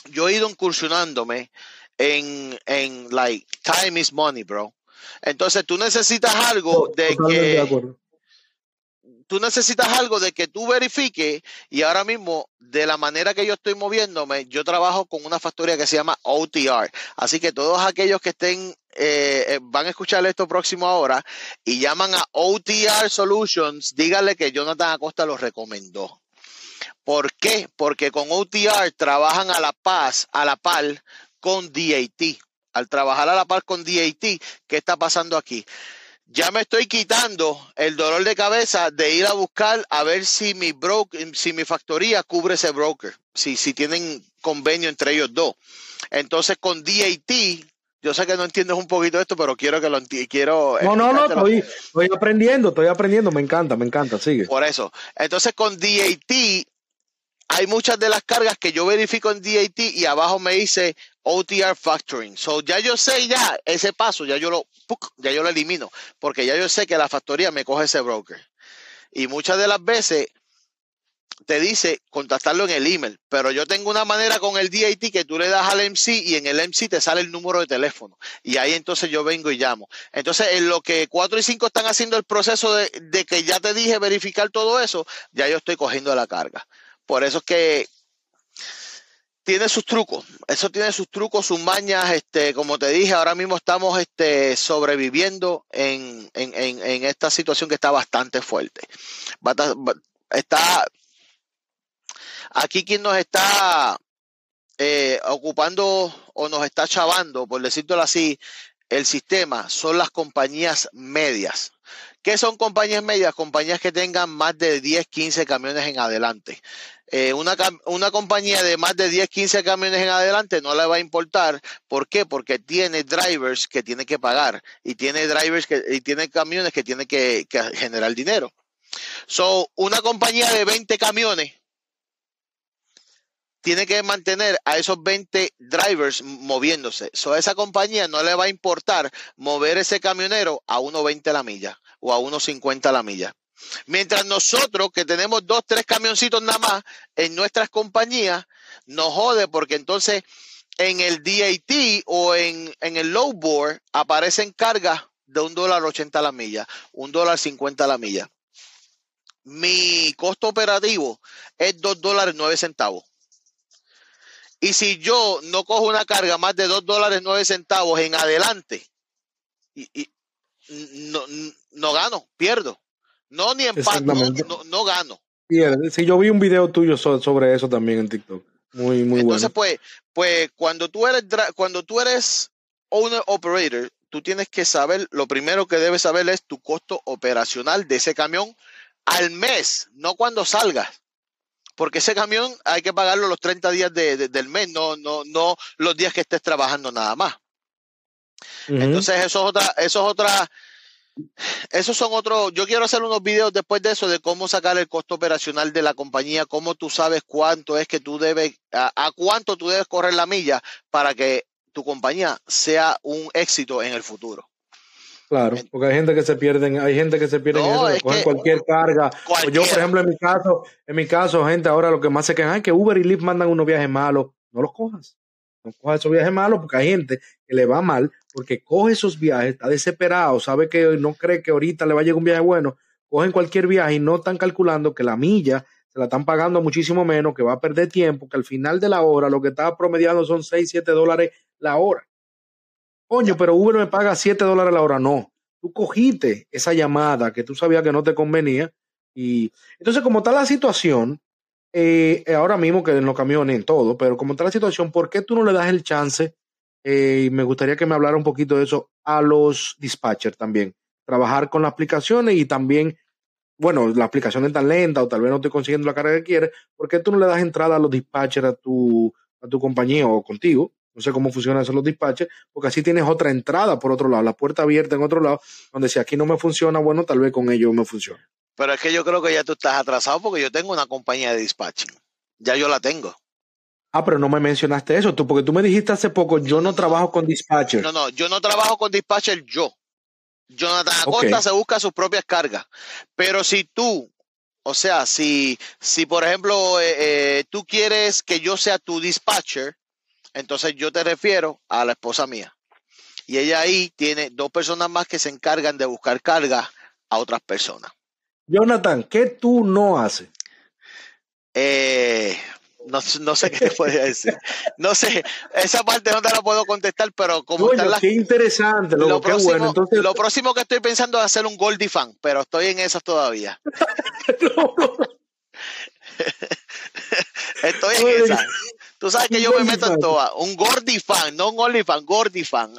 Yo he ido incursionándome en, en like time is money, bro. Entonces tú necesitas algo de que tú necesitas algo de que tú verifiques y ahora mismo de la manera que yo estoy moviéndome, yo trabajo con una factoría que se llama OTR. Así que todos aquellos que estén, eh, eh, van a escuchar esto próximo ahora y llaman a OTR Solutions, díganle que Jonathan Acosta los recomendó. ¿Por qué? Porque con OTR trabajan a la paz, a la par con DAT. Al trabajar a la par con DAT, ¿qué está pasando aquí? Ya me estoy quitando el dolor de cabeza de ir a buscar a ver si mi broker, si mi factoría cubre ese broker, si, si tienen convenio entre ellos dos. Entonces con DAT yo sé que no entiendes un poquito esto, pero quiero que lo quiero. No, no, no, estoy, estoy, aprendiendo, estoy aprendiendo, me encanta, me encanta, sigue. Por eso. Entonces con DAT hay muchas de las cargas que yo verifico en DAT y abajo me dice OTR factoring. So ya yo sé ya ese paso, ya yo lo, ya yo lo elimino, porque ya yo sé que la factoría me coge ese broker. Y muchas de las veces te dice contactarlo en el email, pero yo tengo una manera con el DAT que tú le das al MC y en el MC te sale el número de teléfono. Y ahí entonces yo vengo y llamo. Entonces, en lo que 4 y 5 están haciendo el proceso de, de que ya te dije verificar todo eso, ya yo estoy cogiendo la carga. Por eso es que tiene sus trucos, eso tiene sus trucos, sus mañas, este, como te dije, ahora mismo estamos este, sobreviviendo en, esta situación que está bastante fuerte. Está aquí quien nos está eh, ocupando o nos está chavando, por decirlo así, el sistema son las compañías medias. ¿Qué son compañías medias? Compañías que tengan más de 10, 15 camiones en adelante. Eh, una, una, compañía de más de 10, 15 camiones en adelante no le va a importar. ¿Por qué? Porque tiene drivers que tiene que pagar y tiene drivers que, y tiene camiones que tiene que, que generar dinero. So, una compañía de 20 camiones tiene que mantener a esos 20 drivers moviéndose. So, a esa compañía no le va a importar mover ese camionero a 1.20 la milla o a 1.50 la milla. Mientras nosotros, que tenemos dos, tres camioncitos nada más en nuestras compañías, nos jode porque entonces en el DAT o en, el low board aparecen cargas de un dólar ochenta la milla, un dólar cincuenta la milla. Mi costo operativo es dos dólares nueve centavos. Y si yo no cojo una carga más de dos dólares nueve centavos en adelante, y, no, no gano, pierdo. No, ni empato, no, no, gano. Sí, yo vi un video tuyo sobre eso también en TikTok. Muy, muy Entonces, pues, pues cuando tú eres cuando tú eres owner operator, tú tienes que saber, lo primero que debes saber es tu costo operacional de ese camión al mes, no cuando salgas. Porque ese camión hay que pagarlo los 30 días del mes, no, no, no los días que estés trabajando nada más. Entonces, eso es otra, eso es otra, esos son otros, yo quiero hacer unos videos después de eso, de cómo sacar el costo operacional de la compañía, cómo tú sabes cuánto es que tú debes, a, cuánto tú debes correr la milla para que tu compañía sea un éxito en el futuro. Claro, porque hay gente que se pierden, hay gente que se pierde en eso, cogen cualquier carga. Yo, por ejemplo, en mi caso, en mi caso, gente, ahora lo que más se quejan es que Uber y Lyft mandan unos viajes malos, no los cojas. No cojas esos viajes malos porque hay gente que le va mal porque coge esos viajes, está desesperado, sabe que no cree que ahorita le va a llegar un viaje bueno, cogen cualquier viaje y no están calculando que la milla se la están pagando muchísimo menos, que va a perder tiempo, que al final de la hora lo que está promediando son 6, 7 dólares la hora. Coño, pero Uber me paga 7 dólares la hora. No, tú cogiste esa llamada que tú sabías que no te convenía. Y entonces, como está la situación, eh, ahora mismo que en los camiones, en todo, pero como está la situación, ¿por qué tú no le das el chance eh, y me gustaría que me hablara un poquito de eso a los dispatchers también. Trabajar con las aplicaciones y también, bueno, la aplicación es tan lenta o tal vez no estoy consiguiendo la carga que quiere, ¿por qué tú no le das entrada a los dispatchers a tu, a tu compañía o contigo? No sé cómo funcionan esos los dispatchers, porque así tienes otra entrada por otro lado, la puerta abierta en otro lado, donde si aquí no me funciona, bueno, tal vez con ellos me funcione. Pero es que yo creo que ya tú estás atrasado porque yo tengo una compañía de dispatching. Ya yo la tengo. Ah, pero no me mencionaste eso, tú, porque tú me dijiste hace poco, yo no trabajo con dispatcher. No, no, yo no trabajo con dispatcher yo. Jonathan Acosta se busca sus propias cargas. Pero si tú, o sea, si, si por ejemplo eh, eh, tú quieres que yo sea tu dispatcher, entonces yo te refiero a la esposa mía. Y ella ahí tiene dos personas más que se encargan de buscar cargas a otras personas. Jonathan, ¿qué tú no haces? Eh, no, no, sé qué te podría decir. No sé, esa parte no te la puedo contestar, pero como Qué interesante, lo, próximo, bueno. Entonces... lo próximo que estoy pensando es hacer un Goldie fan, pero estoy en esas todavía. estoy en esas. Tú sabes que yo me meto en todas. Un Gordy fan, no un Only fan, Gordy fan.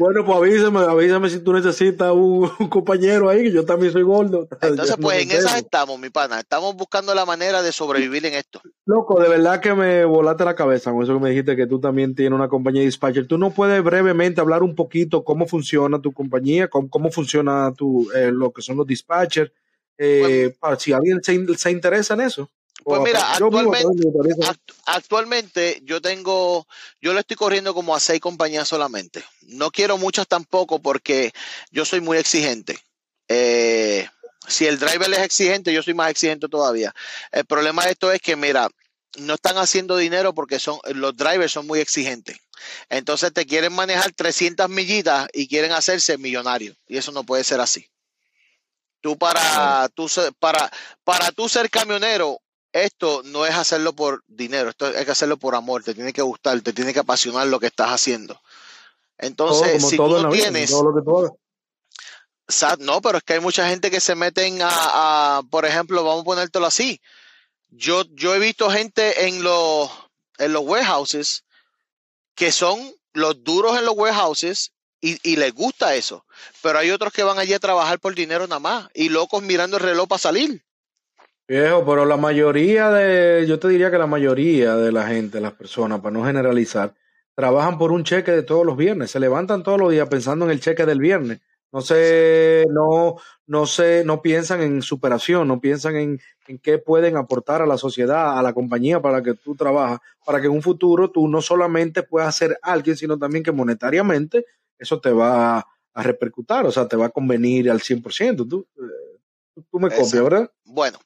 Bueno, pues avísame, avísame si tú necesitas un, compañero ahí, que yo también soy gordo. Entonces, pues en esas estamos, mi pana. Estamos buscando la manera de sobrevivir en esto. Loco, de verdad que me volaste la cabeza con eso que me dijiste que tú también tienes una compañía de dispatcher. ¿Tú no puedes brevemente hablar un poquito cómo funciona tu compañía, cómo, cómo funciona tu, eh, lo que son los dispatchers? Eh, para si alguien se, se interesa en eso. Pues mira, actualmente, yo tengo, yo le estoy corriendo como a seis compañías solamente. No quiero muchas tampoco porque yo soy muy exigente. Eh, si el driver es exigente, yo soy más exigente todavía. El problema de esto es que, mira, no están haciendo dinero porque son, los drivers son muy exigentes. Entonces te quieren manejar 300 millitas y quieren hacerse millonarios. Y eso no puede ser así. Tú para, tú, para, para tú ser camionero esto no es hacerlo por dinero, esto hay que hacerlo por amor, te tiene que gustar, te tiene que apasionar lo que estás haciendo. Entonces, si tú no tienes... no, pero es que hay mucha gente que se meten a, por ejemplo, vamos a ponértelo así. Yo, yo he visto gente en los, en los warehouses que son los duros en los warehouses y, y, les gusta eso. Pero hay otros que van allí a trabajar por dinero nada más y locos mirando el reloj para salir. Viejo, pero la mayoría de, yo te diría que la mayoría de la gente, las personas, para no generalizar, trabajan por un cheque de todos los viernes, se levantan todos los días pensando en el cheque del viernes. No sé, no, no sé, no piensan en superación, no piensan en, en qué pueden aportar a la sociedad, a la compañía para la que tú trabajas, para que en un futuro tú no solamente puedas ser alguien, sino también que monetariamente eso te va a repercutir, o sea, te va a convenir al 100%. Tú, eh, tú me copias, ¿verdad? Bueno,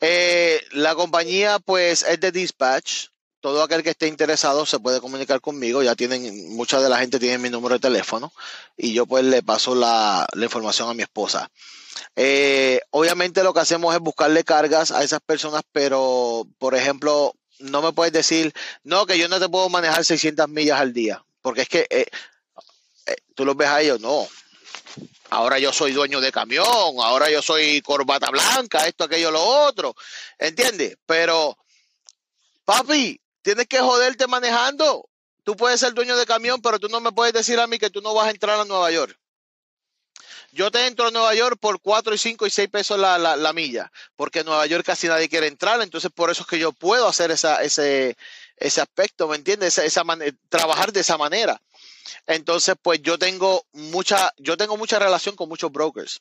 eh, la compañía, pues, es de dispatch. Todo aquel que esté interesado se puede comunicar conmigo. Ya tienen, mucha de la gente tiene mi número de teléfono y yo pues le paso la, información a mi esposa. Eh, obviamente lo que hacemos es buscarle cargas a esas personas, pero por ejemplo, no me puedes decir, no, que yo no te puedo manejar 600 millas al día, porque es que eh, tú los ves a ellos, no, ahora yo soy dueño de camión, ahora yo soy corbata blanca, esto, aquello, lo otro, ¿entiendes? Pero, papi, tienes que joderte manejando. Tú puedes ser dueño de camión, pero tú no me puedes decir a mí que tú no vas a entrar a Nueva York. Yo te entro a Nueva York por 4 y 5 y 6 pesos la, la, milla, porque en Nueva York casi nadie quiere entrar, entonces por eso es que yo puedo hacer ese, ese aspecto, ¿me entiendes? Esa, esa trabajar de esa manera. Entonces, pues yo tengo mucha, yo tengo mucha relación con muchos brokers.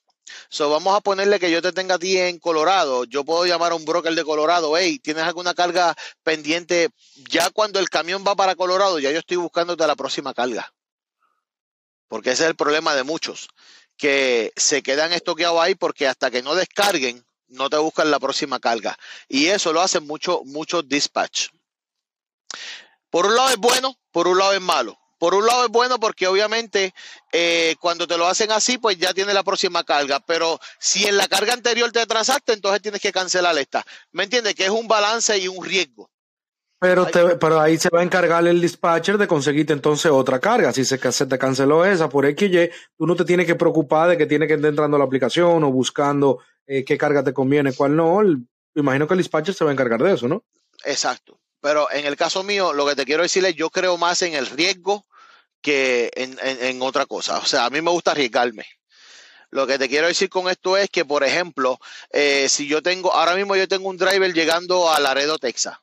So, vamos a ponerle que yo te tenga a ti en Colorado. Yo puedo llamar a un broker de Colorado. Hey, ¿tienes alguna carga pendiente? Ya cuando el camión va para Colorado, ya yo estoy buscándote la próxima carga. Porque ese es el problema de muchos, que se quedan estoqueados ahí porque hasta que no descarguen, no te buscan la próxima carga. Y eso lo hacen muchos muchos dispatch. Por un lado es bueno, por un lado es malo. Por un lado es bueno porque obviamente eh, cuando te lo hacen así, pues ya tienes la próxima carga. Pero si en la carga anterior te atrasaste, entonces tienes que cancelar esta. ¿Me entiendes? Que es un balance y un riesgo. Pero, pero ahí se va a encargar el dispatcher de conseguirte entonces otra carga. Si se, se te canceló esa por XY, tú no te tienes que preocupar de que tiene que estar entrando a la aplicación o buscando eh, qué carga te conviene, cuál no. imagino que el dispatcher se va a encargar de eso, ¿no? Exacto. Pero en el caso mío, lo que te quiero decir es, yo creo más en el riesgo que en, otra cosa. O sea, a mí me gusta arriesgarme. Lo que te quiero decir con esto es que, por ejemplo, eh, si yo tengo, ahora mismo yo tengo un driver llegando a Laredo, Texas.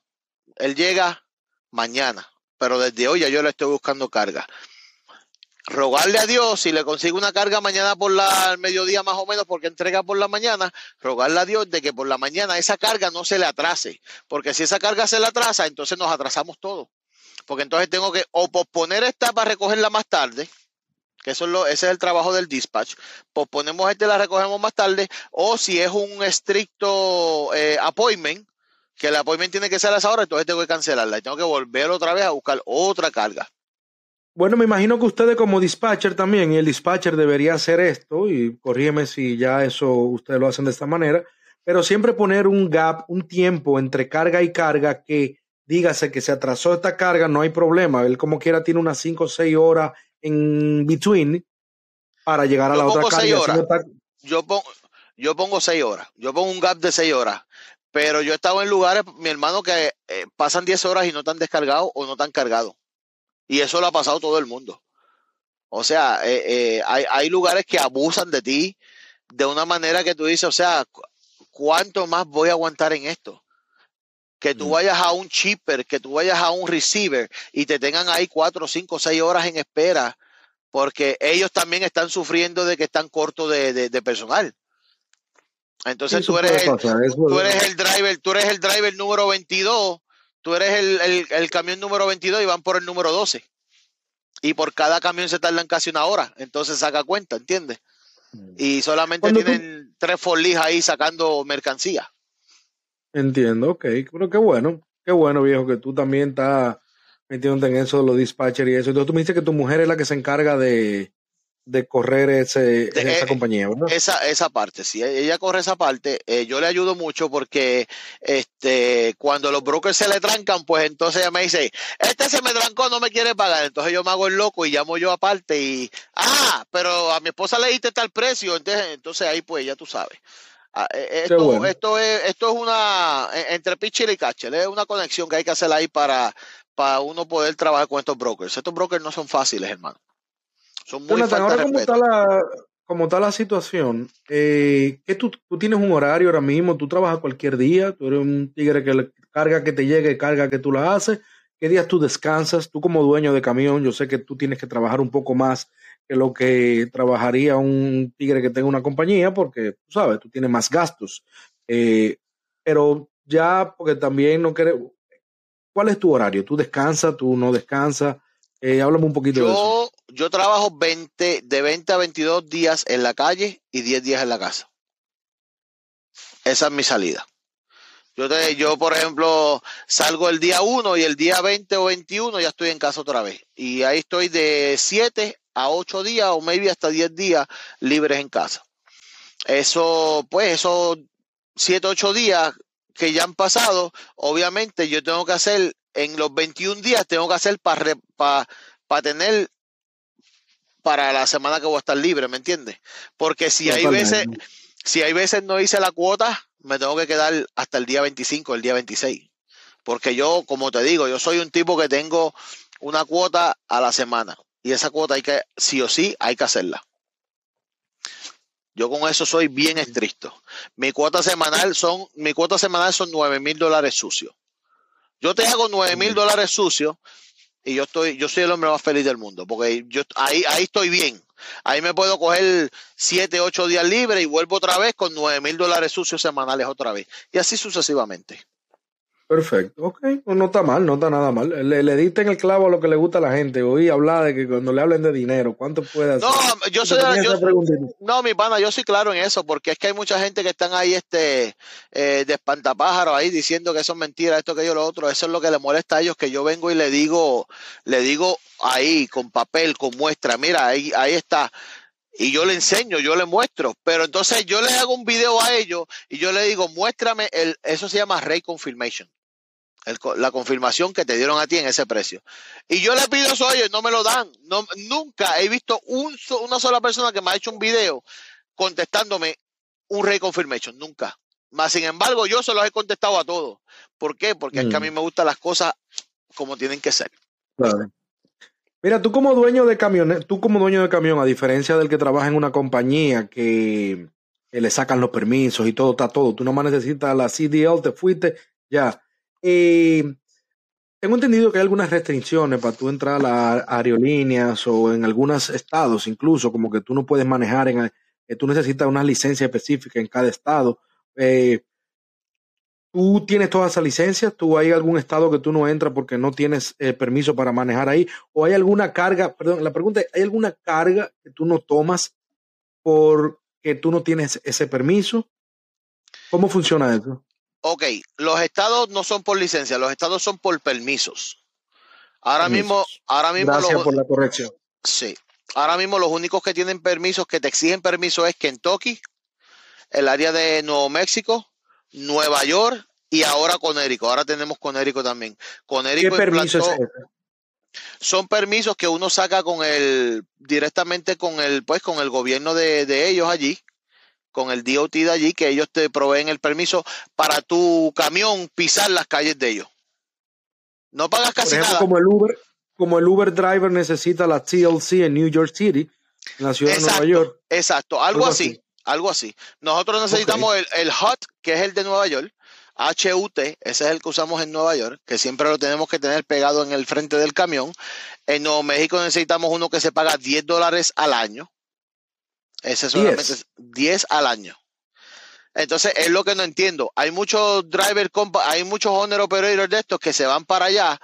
Él llega mañana, pero desde hoy ya yo le estoy buscando carga. Rogarle a Dios si le consigo una carga mañana por la mediodía más o menos porque entrega por la mañana, rogarle a Dios de que por la mañana esa carga no se le atrase, porque si esa carga se le atrasa, entonces nos atrasamos todos. Porque entonces tengo que o posponer esta para recogerla más tarde, que eso es lo, ese es el trabajo del dispatch, posponemos esta y la recogemos más tarde, o si es un estricto eh, appointment, que el appointment tiene que ser a esa hora, entonces tengo que cancelarla. Y tengo que volver otra vez a buscar otra carga. Bueno, me imagino que ustedes como dispatcher también, y el dispatcher debería hacer esto, y corrígeme si ya eso ustedes lo hacen de esta manera, pero siempre poner un gap, un tiempo entre carga y carga que dígase que se atrasó esta carga, no hay problema. Él como quiera tiene unas 5 o 6 horas en between para llegar a la otra carga. yo, pongo, yo pongo 6 horas. Yo pongo un gap de 6 horas. Pero yo he estado en lugares, mi hermano, que eh, pasan 10 horas y no están descargados o no están cargados. Y eso lo ha pasado todo el mundo. O sea, eh, eh, hay, hay lugares que abusan de ti de una manera que tú dices, o sea, ¿cuánto más voy a aguantar en esto? Que tú mm. vayas a un chipper, que tú vayas a un receiver y te tengan ahí cuatro, cinco, seis horas en espera, porque ellos también están sufriendo de que están cortos de, de, personal. Entonces tú eres, el, tú eres el driver, tú eres el driver número 22, tú eres el, el, el camión número 22 y van por el número 12 y por cada camión se tardan casi una hora. Entonces saca cuenta, ¿entiendes? Mm. Y solamente tienen tres forlis ahí sacando mercancía. Entiendo, ok. Pero qué bueno, qué bueno, viejo, que tú también estás metiéndote en eso de los dispatchers y eso. Entonces tú me dices que tu mujer es la que se encarga de, de correr ese, esa eh, compañía, ¿verdad? Esa, esa parte, si ella corre esa parte, eh, yo le ayudo mucho porque este, cuando los brokers se le trancan, pues entonces ella me dice, este se me trancó, no me quiere pagar. Entonces yo me hago el loco y llamo yo aparte y, ah, pero a mi esposa le diste tal precio, entonces, entonces ahí pues ya tú sabes. Ah, eh, esto, esto, es, esto es una, entre pitcher y catcher, es una conexión que hay que hacer ahí para, para uno poder trabajar con estos brokers. Estos brokers no son fáciles, hermano. Son muy ahora como está, la, como está la situación, eh, que tú, tú, tienes un horario ahora mismo, tú trabajas cualquier día, tú eres un tigre que le carga que te llegue, carga que tú la haces, ¿qué días tú descansas? Tú como dueño de camión, yo sé que tú tienes que trabajar un poco más que lo que trabajaría un tigre que tenga una compañía, porque tú sabes, tú tienes más gastos. Eh, pero ya, porque también no quieres, ¿cuál es tu horario? ¿Tú descansas, tú no descansas? Eh, háblame un poquito yo, de eso. Yo trabajo 20, de 20 a 22 días en la calle y 10 días en la casa. Esa es mi salida. Yo, te, yo, por ejemplo, salgo el día 1 y el día 20 o 21 ya estoy en casa otra vez. Y ahí estoy de 7 a 8 días o maybe hasta 10 días libres en casa. Eso, pues, esos 7, 8 días que ya han pasado, obviamente yo tengo que hacer en los 21 días tengo que hacer para para tener para la semana que voy a estar libre, ¿me entiendes? Porque si hay veces, si hay veces no hice la cuota, me tengo que quedar hasta el día 25, el día 26. Porque yo, como te digo, yo soy un tipo que tengo una cuota a la semana. Y esa cuota hay que, sí o sí, hay que hacerla. Yo con eso soy bien estricto. Mi cuota semanal son, mi cuota semanal son 9 mil dólares sucios. Yo te hago 9 mil dólares sucios y yo estoy, yo soy el hombre más feliz del mundo, porque yo ahí, ahí estoy bien. Ahí me puedo coger 7, 8 días libres y vuelvo otra vez con 9 mil dólares sucios semanales otra vez. Y así sucesivamente. Perfecto, ok, no está mal, no está nada mal. Le, le diste en el clavo a lo que le gusta a la gente. Oí hablar de que cuando le hablen de dinero, ¿cuánto puede hacer? No, yo soy, no, mi pana, yo soy claro en eso, porque es que hay mucha gente que están ahí este eh, de espantapájaros ahí diciendo que eso es mentira, esto, que yo lo otro. Eso es lo que le molesta a ellos, que yo vengo y le digo, le digo ahí, con papel, con muestra, mira, ahí, ahí está y yo le enseño, yo le muestro, pero entonces yo le hago un video a ellos y yo le digo, muéstrame, el, eso se llama Ray Confirmation la confirmación que te dieron a ti en ese precio. Y yo le pido eso a ellos, no me lo dan. No, nunca he visto un, una sola persona que me ha hecho un video contestándome un Ray Confirmation, nunca. Más sin embargo, yo se los he contestado a todos. ¿Por qué? Porque es que a mí mm. me gustan las cosas como tienen que ser. Mira, tú como dueño de camión, tú como dueño de camión, a diferencia del que trabaja en una compañía que, que le sacan los permisos y todo está todo, tú nomás necesitas la CDL, te fuiste, ya eh, tengo entendido que hay algunas restricciones para tú entrar a aerolíneas o en algunos estados, incluso como que tú no puedes manejar, en, que tú necesitas una licencia específica en cada estado. Eh, ¿Tú tienes toda esa licencia? ¿Tú hay algún estado que tú no entras porque no tienes eh, permiso para manejar ahí? ¿O hay alguna carga? Perdón, la pregunta es, ¿hay alguna carga que tú no tomas porque tú no tienes ese permiso? ¿Cómo funciona eso? Ok, los estados no son por licencia, los estados son por permisos. Ahora mismo, ahora mismo. Gracias por la corrección. Sí. Ahora mismo los únicos que tienen permisos, que te exigen permiso es Kentucky, el área de Nuevo México, Nueva York y ahora Conérico. Ahora tenemos Conérico también. Conérico ¿Qué permiso es Son permisos que uno saca con el directamente con el pues con el gobierno de, de ellos allí con el DOT de allí, que ellos te proveen el permiso para tu camión pisar las calles de ellos. No pagas casi Por ejemplo, nada. como el Uber, como el Uber driver necesita la TLC en New York City, en la ciudad de Nueva York. Exacto, algo, así, algo así. Nosotros necesitamos el, el HUT, que es el de Nueva York, HUT, ese es el que usamos en Nueva York, que siempre lo tenemos que tener pegado en el frente del camión. En Nuevo México necesitamos uno que se paga 10 dólares al año. Ese solamente es 10 al año. Entonces, es lo que no entiendo. Hay muchos driver, hay muchos owner operators de estos que se van para allá.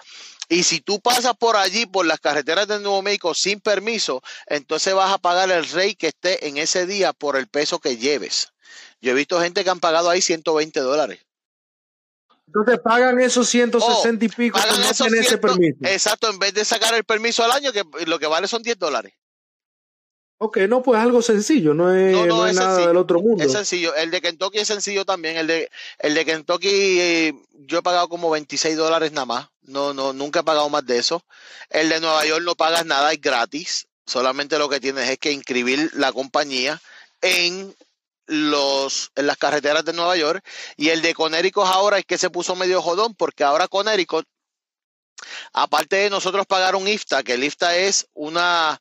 Y si tú pasas por allí, por las carreteras de Nuevo México sin permiso, entonces vas a pagar el rey que esté en ese día por el peso que lleves. Yo he visto gente que han pagado ahí 120 dólares. Entonces pagan esos 160 y pico pagan no ese permiso. Exacto, en vez de sacar el permiso al año, que lo que vale son 10 dólares. Ok, no, pues algo sencillo, no es, no, es, nada del otro mundo. Es sencillo. El de Kentucky es sencillo también. El de, el de Kentucky eh, yo he pagado como 26 dólares nada más. No, no, nunca he pagado más de eso. El de Nueva York no pagas nada, es gratis. Solamente lo que tienes es que inscribir la compañía en los en las carreteras de Nueva York y el de Connecticut ahora es que se puso medio jodón porque ahora Connecticut aparte de nosotros pagar un IFTA, que el IFTA es una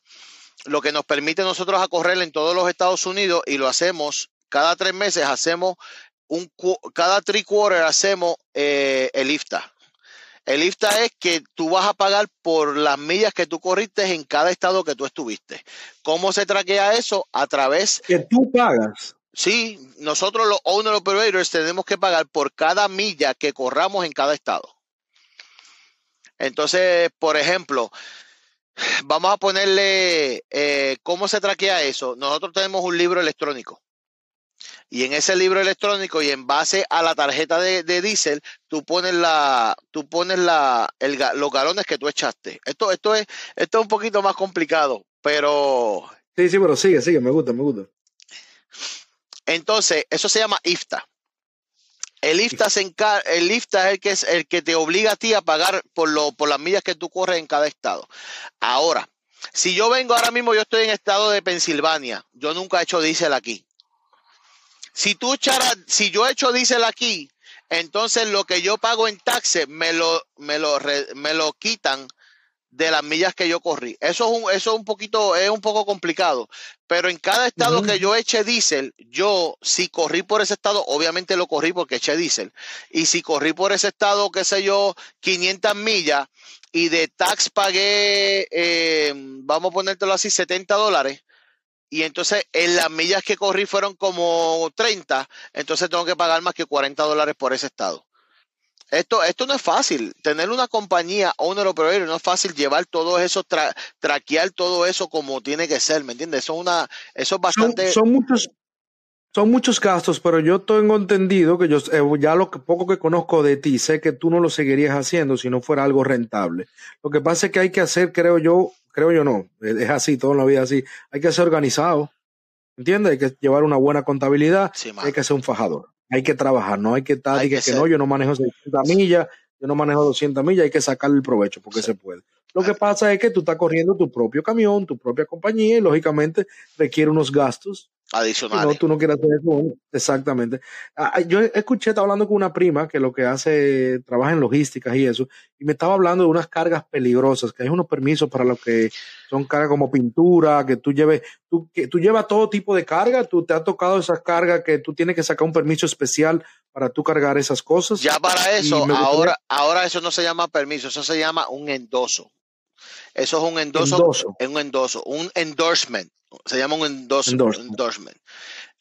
lo que nos permite nosotros a correr en todos los Estados Unidos y lo hacemos cada tres meses, hacemos un cada three quarter hacemos eh, el IFTA. El IFTA es que tú vas a pagar por las millas que tú corriste en cada estado que tú estuviste. ¿Cómo se traquea eso? A través... Que tú pagas. Sí, nosotros los owner operators tenemos que pagar por cada milla que corramos en cada estado. Entonces, por ejemplo, vamos a ponerle eh, cómo se traquea eso. Nosotros tenemos un libro electrónico. Y en ese libro electrónico y en base a la tarjeta de, diésel, tú pones la, tú pones la, los galones que tú echaste. Esto, esto es, esto es un poquito más complicado, pero. Sí, sí, pero sigue, sigue, me gusta, me gusta. Entonces, eso se llama IFTA. El IFTA, el es el que, es el que te obliga a ti a pagar por, lo, por las millas que tú corres en cada estado. Ahora, si yo vengo ahora mismo, yo estoy en el estado de Pensilvania, yo nunca he hecho diésel aquí. Si tú echaras, si yo he hecho diésel aquí, entonces lo que yo pago en taxes me lo, me lo, me lo quitan de las millas que yo corrí. Eso es un, eso es un poquito, es un poco complicado. Pero en cada estado que yo eche diésel, yo si corrí por ese estado, obviamente lo corrí porque eché diésel. Y si corrí por ese estado, qué sé yo, 500 millas y de tax pagué, eh, vamos a ponértelo así, 70 dólares. Y entonces en las millas que corrí fueron como 30, entonces tengo que pagar más que 40 dólares por ese estado. Esto, esto no es fácil. Tener una compañía o un operator no es fácil llevar todo eso, traquear todo eso como tiene que ser, ¿me entiendes? Eso es una, eso es bastante. Son, muchos, son muchos gastos, pero yo tengo entendido que yo eh, ya lo que poco que conozco de ti, sé que tú no lo seguirías haciendo si no fuera algo rentable. Lo que pasa es que hay que hacer, creo yo, creo yo no, es así, toda la vida así, hay que ser organizado, ¿entiendes? Hay que llevar una buena contabilidad, hay que ser un fajador hay que trabajar, no hay que estar, y que, no, yo no manejo 600 millas, yo no manejo 200 millas, hay que sacarle el provecho porque se puede. Lo que pasa es que tú estás corriendo tu propio camión, tu propia compañía y lógicamente requiere unos gastos adicionales. No, tú no quieres hacer eso. Exactamente. Ah, ah, yo escuché, estaba hablando con una prima que lo que hace, trabaja en logísticas y eso, y me estaba hablando de unas cargas peligrosas, que hay unos permisos para lo que son cargas como pintura, que tú lleves, tú, que tú llevas todo tipo de carga, tú te ha tocado esas cargas que tú tienes que sacar un permiso especial para tú cargar esas cosas. Ya para eso, ahora, ahora eso no se llama permiso, eso se llama un endoso. Eso es un endoso, un endoso, un endorsement. Se llama un endorsement.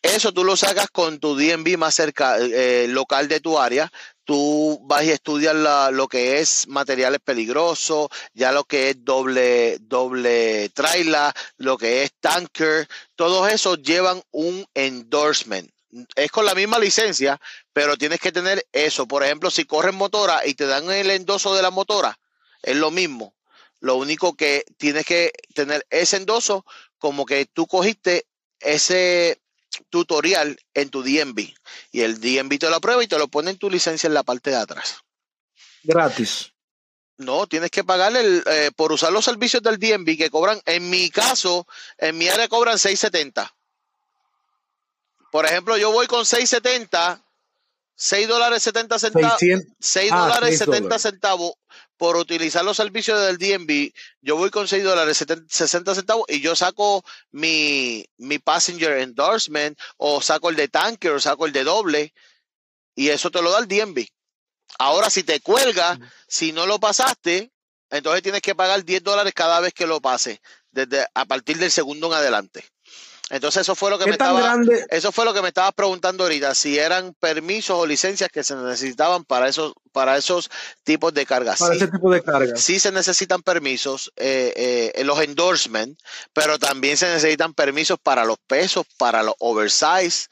Eso tú lo sacas con tu DMV más cerca, eh, local de tu área. Tú vas y estudias lo que es materiales peligrosos, ya lo que es doble, doble trailer, lo que es tanker. Todos esos llevan un endorsement. Es con la misma licencia, pero tienes que tener eso. Por ejemplo, si corres motora y te dan el endoso de la motora, es lo mismo. Lo único que tienes que tener ese endoso como que tú cogiste ese tutorial en tu DMV y el DMV te lo aprueba y te lo pone en tu licencia en la parte de atrás. Gratis. No, tienes que pagarle eh, por usar los servicios del DMV que cobran, en mi caso, en mi área cobran 6.70. Por ejemplo, yo voy con 6.70, 6 dólares 70 centavos, 6 ah, dólares 70 centavos por utilizar los servicios del DMV, yo voy con 6 dólares 60 centavos y yo saco mi, mi passenger endorsement o saco el de tanker o saco el de doble y eso te lo da el DMV. Ahora, si te cuelga, si no lo pasaste, entonces tienes que pagar 10 dólares cada vez que lo pase, desde a partir del segundo en adelante. Entonces eso fue lo que me estaba eso fue lo que me estabas preguntando ahorita, si eran permisos o licencias que se necesitaban para esos para esos tipos de cargas. Para ese tipo de cargas. Sí se necesitan permisos, eh, eh, los endorsements, pero también se necesitan permisos para los pesos, para los oversize.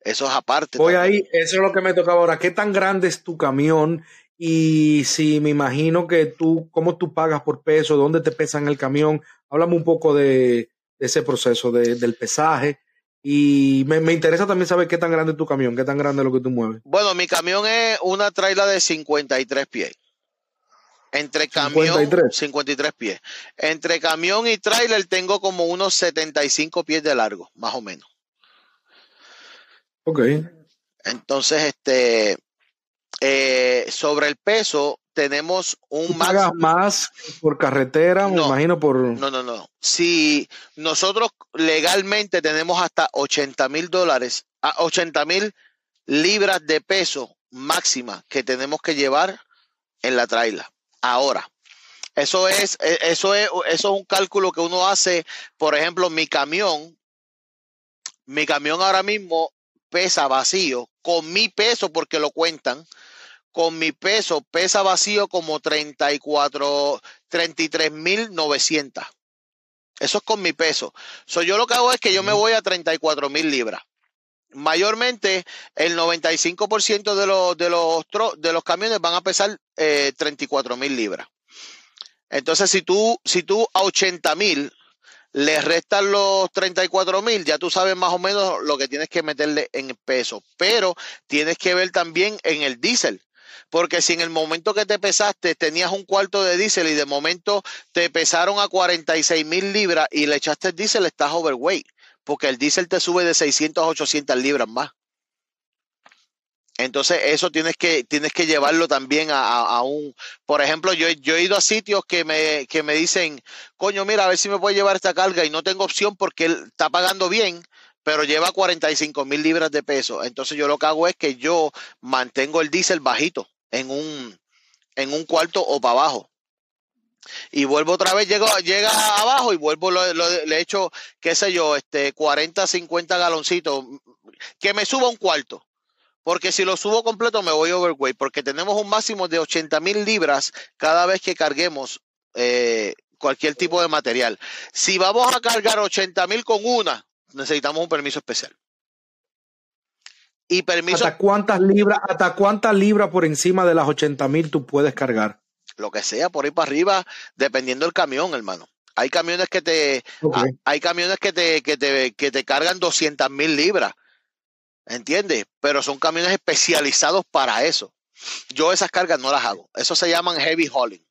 Eso es aparte. Voy ahí, eso es lo que me toca ahora. ¿Qué tan grande es tu camión? Y si me imagino que tú, ¿cómo tú pagas por peso? ¿Dónde te pesan el camión? Háblame un poco de, ese proceso del pesaje. Y me, interesa también saber qué tan grande es tu camión, qué tan grande es lo que tú mueves. Bueno, mi camión es una traila de 53 pies. Entre camión, 53. 53 pies. Entre camión y trailer tengo como unos 75 pies de largo, más o menos. Ok. Entonces, este, eh, sobre el peso, tenemos un más. más por carretera, me imagino por. No, no, no. Si nosotros legalmente tenemos hasta 80 mil dólares, a 80 mil libras de peso máxima que tenemos que llevar en la traila. Ahora, eso es, e, eso es, eso es un cálculo que uno hace. Por ejemplo, mi camión, mi camión ahora mismo pesa vacío con mi peso porque lo cuentan con mi peso, pesa vacío como 34, 33.900. Eso es con mi peso. So, yo lo que hago es que yo me voy a 34 mil libras. Mayormente, el 95% de los, de, los, de los camiones van a pesar eh, 34 mil libras. Entonces, si tú, si tú a 80 mil le restan los 34 mil, ya tú sabes más o menos lo que tienes que meterle en peso. Pero tienes que ver también en el diésel. Porque si en el momento que te pesaste tenías un cuarto de diésel y de momento te pesaron a 46 mil libras y le echaste el diésel, estás overweight. Porque el diésel te sube de 600 a 800 libras más. Entonces, eso tienes que, tienes que llevarlo también a, un. Por ejemplo, yo, yo, he ido a sitios que me, que me dicen, coño, mira, a ver si me puede llevar esta carga y no tengo opción porque él está pagando bien, pero lleva 45 mil libras de peso. Entonces, yo lo que hago es que yo mantengo el diésel bajito en un, en un cuarto o para abajo. Y vuelvo otra vez, llego, llega abajo y vuelvo, lo, le echo, qué sé yo, este 40, 50 galoncitos, que me suba un cuarto. Porque si lo subo completo me voy overweight, porque tenemos un máximo de 80 mil libras cada vez que carguemos eh, cualquier tipo de material. Si vamos a cargar 80 mil con una, necesitamos un permiso especial. Y permiso. ¿Hasta cuántas libras, hasta cuántas libras por encima de las 80 mil tú puedes cargar? Lo que sea, por ahí para arriba, dependiendo del camión, hermano. Hay camiones que te, hay camiones que te, que te, que te cargan 200 mil libras. ¿Entiendes? Pero son camiones especializados para eso. Yo esas cargas no las hago. Eso se llaman heavy hauling.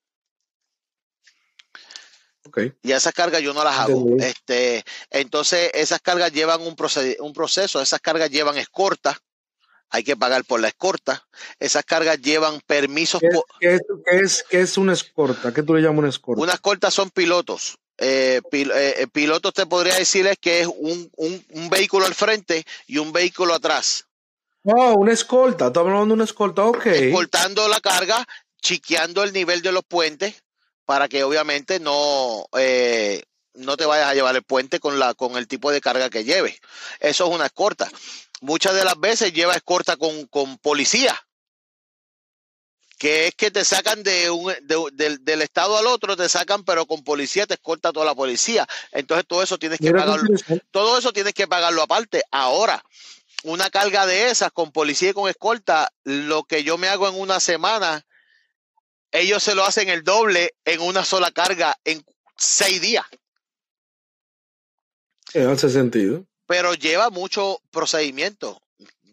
Okay. Y esas cargas yo no las hago. Este, entonces, esas cargas llevan un, un proceso, esas cargas llevan escorta, hay que pagar por la escorta. Esas cargas llevan permisos. ¿Qué, es, qué es, una escorta? ¿Qué tú le llamas una escorta? Una escorta son pilotos. Eh, eh, eh, pilotos te podría decirles que es un, un, vehículo al frente y un vehículo atrás. Oh, una escolta. Estamos hablando de una escolta, ok. Escoltando la carga, chiqueando el nivel de los puentes para que obviamente no, no te vayas a llevar el puente con, la, con el tipo de carga que lleves. Eso es una escorta muchas de las veces lleva escorta con, con policía, que es que te sacan de un, del estado al otro, te sacan, pero con policía te escorta toda la policía. Entonces todo eso tienes que pagarlo, todo eso tienes que pagarlo aparte. Ahora, una carga de esas con policía y con escolta, lo que yo me hago en una semana, ellos se lo hacen el doble en una sola carga en seis días. hace sentido pero lleva mucho procedimiento.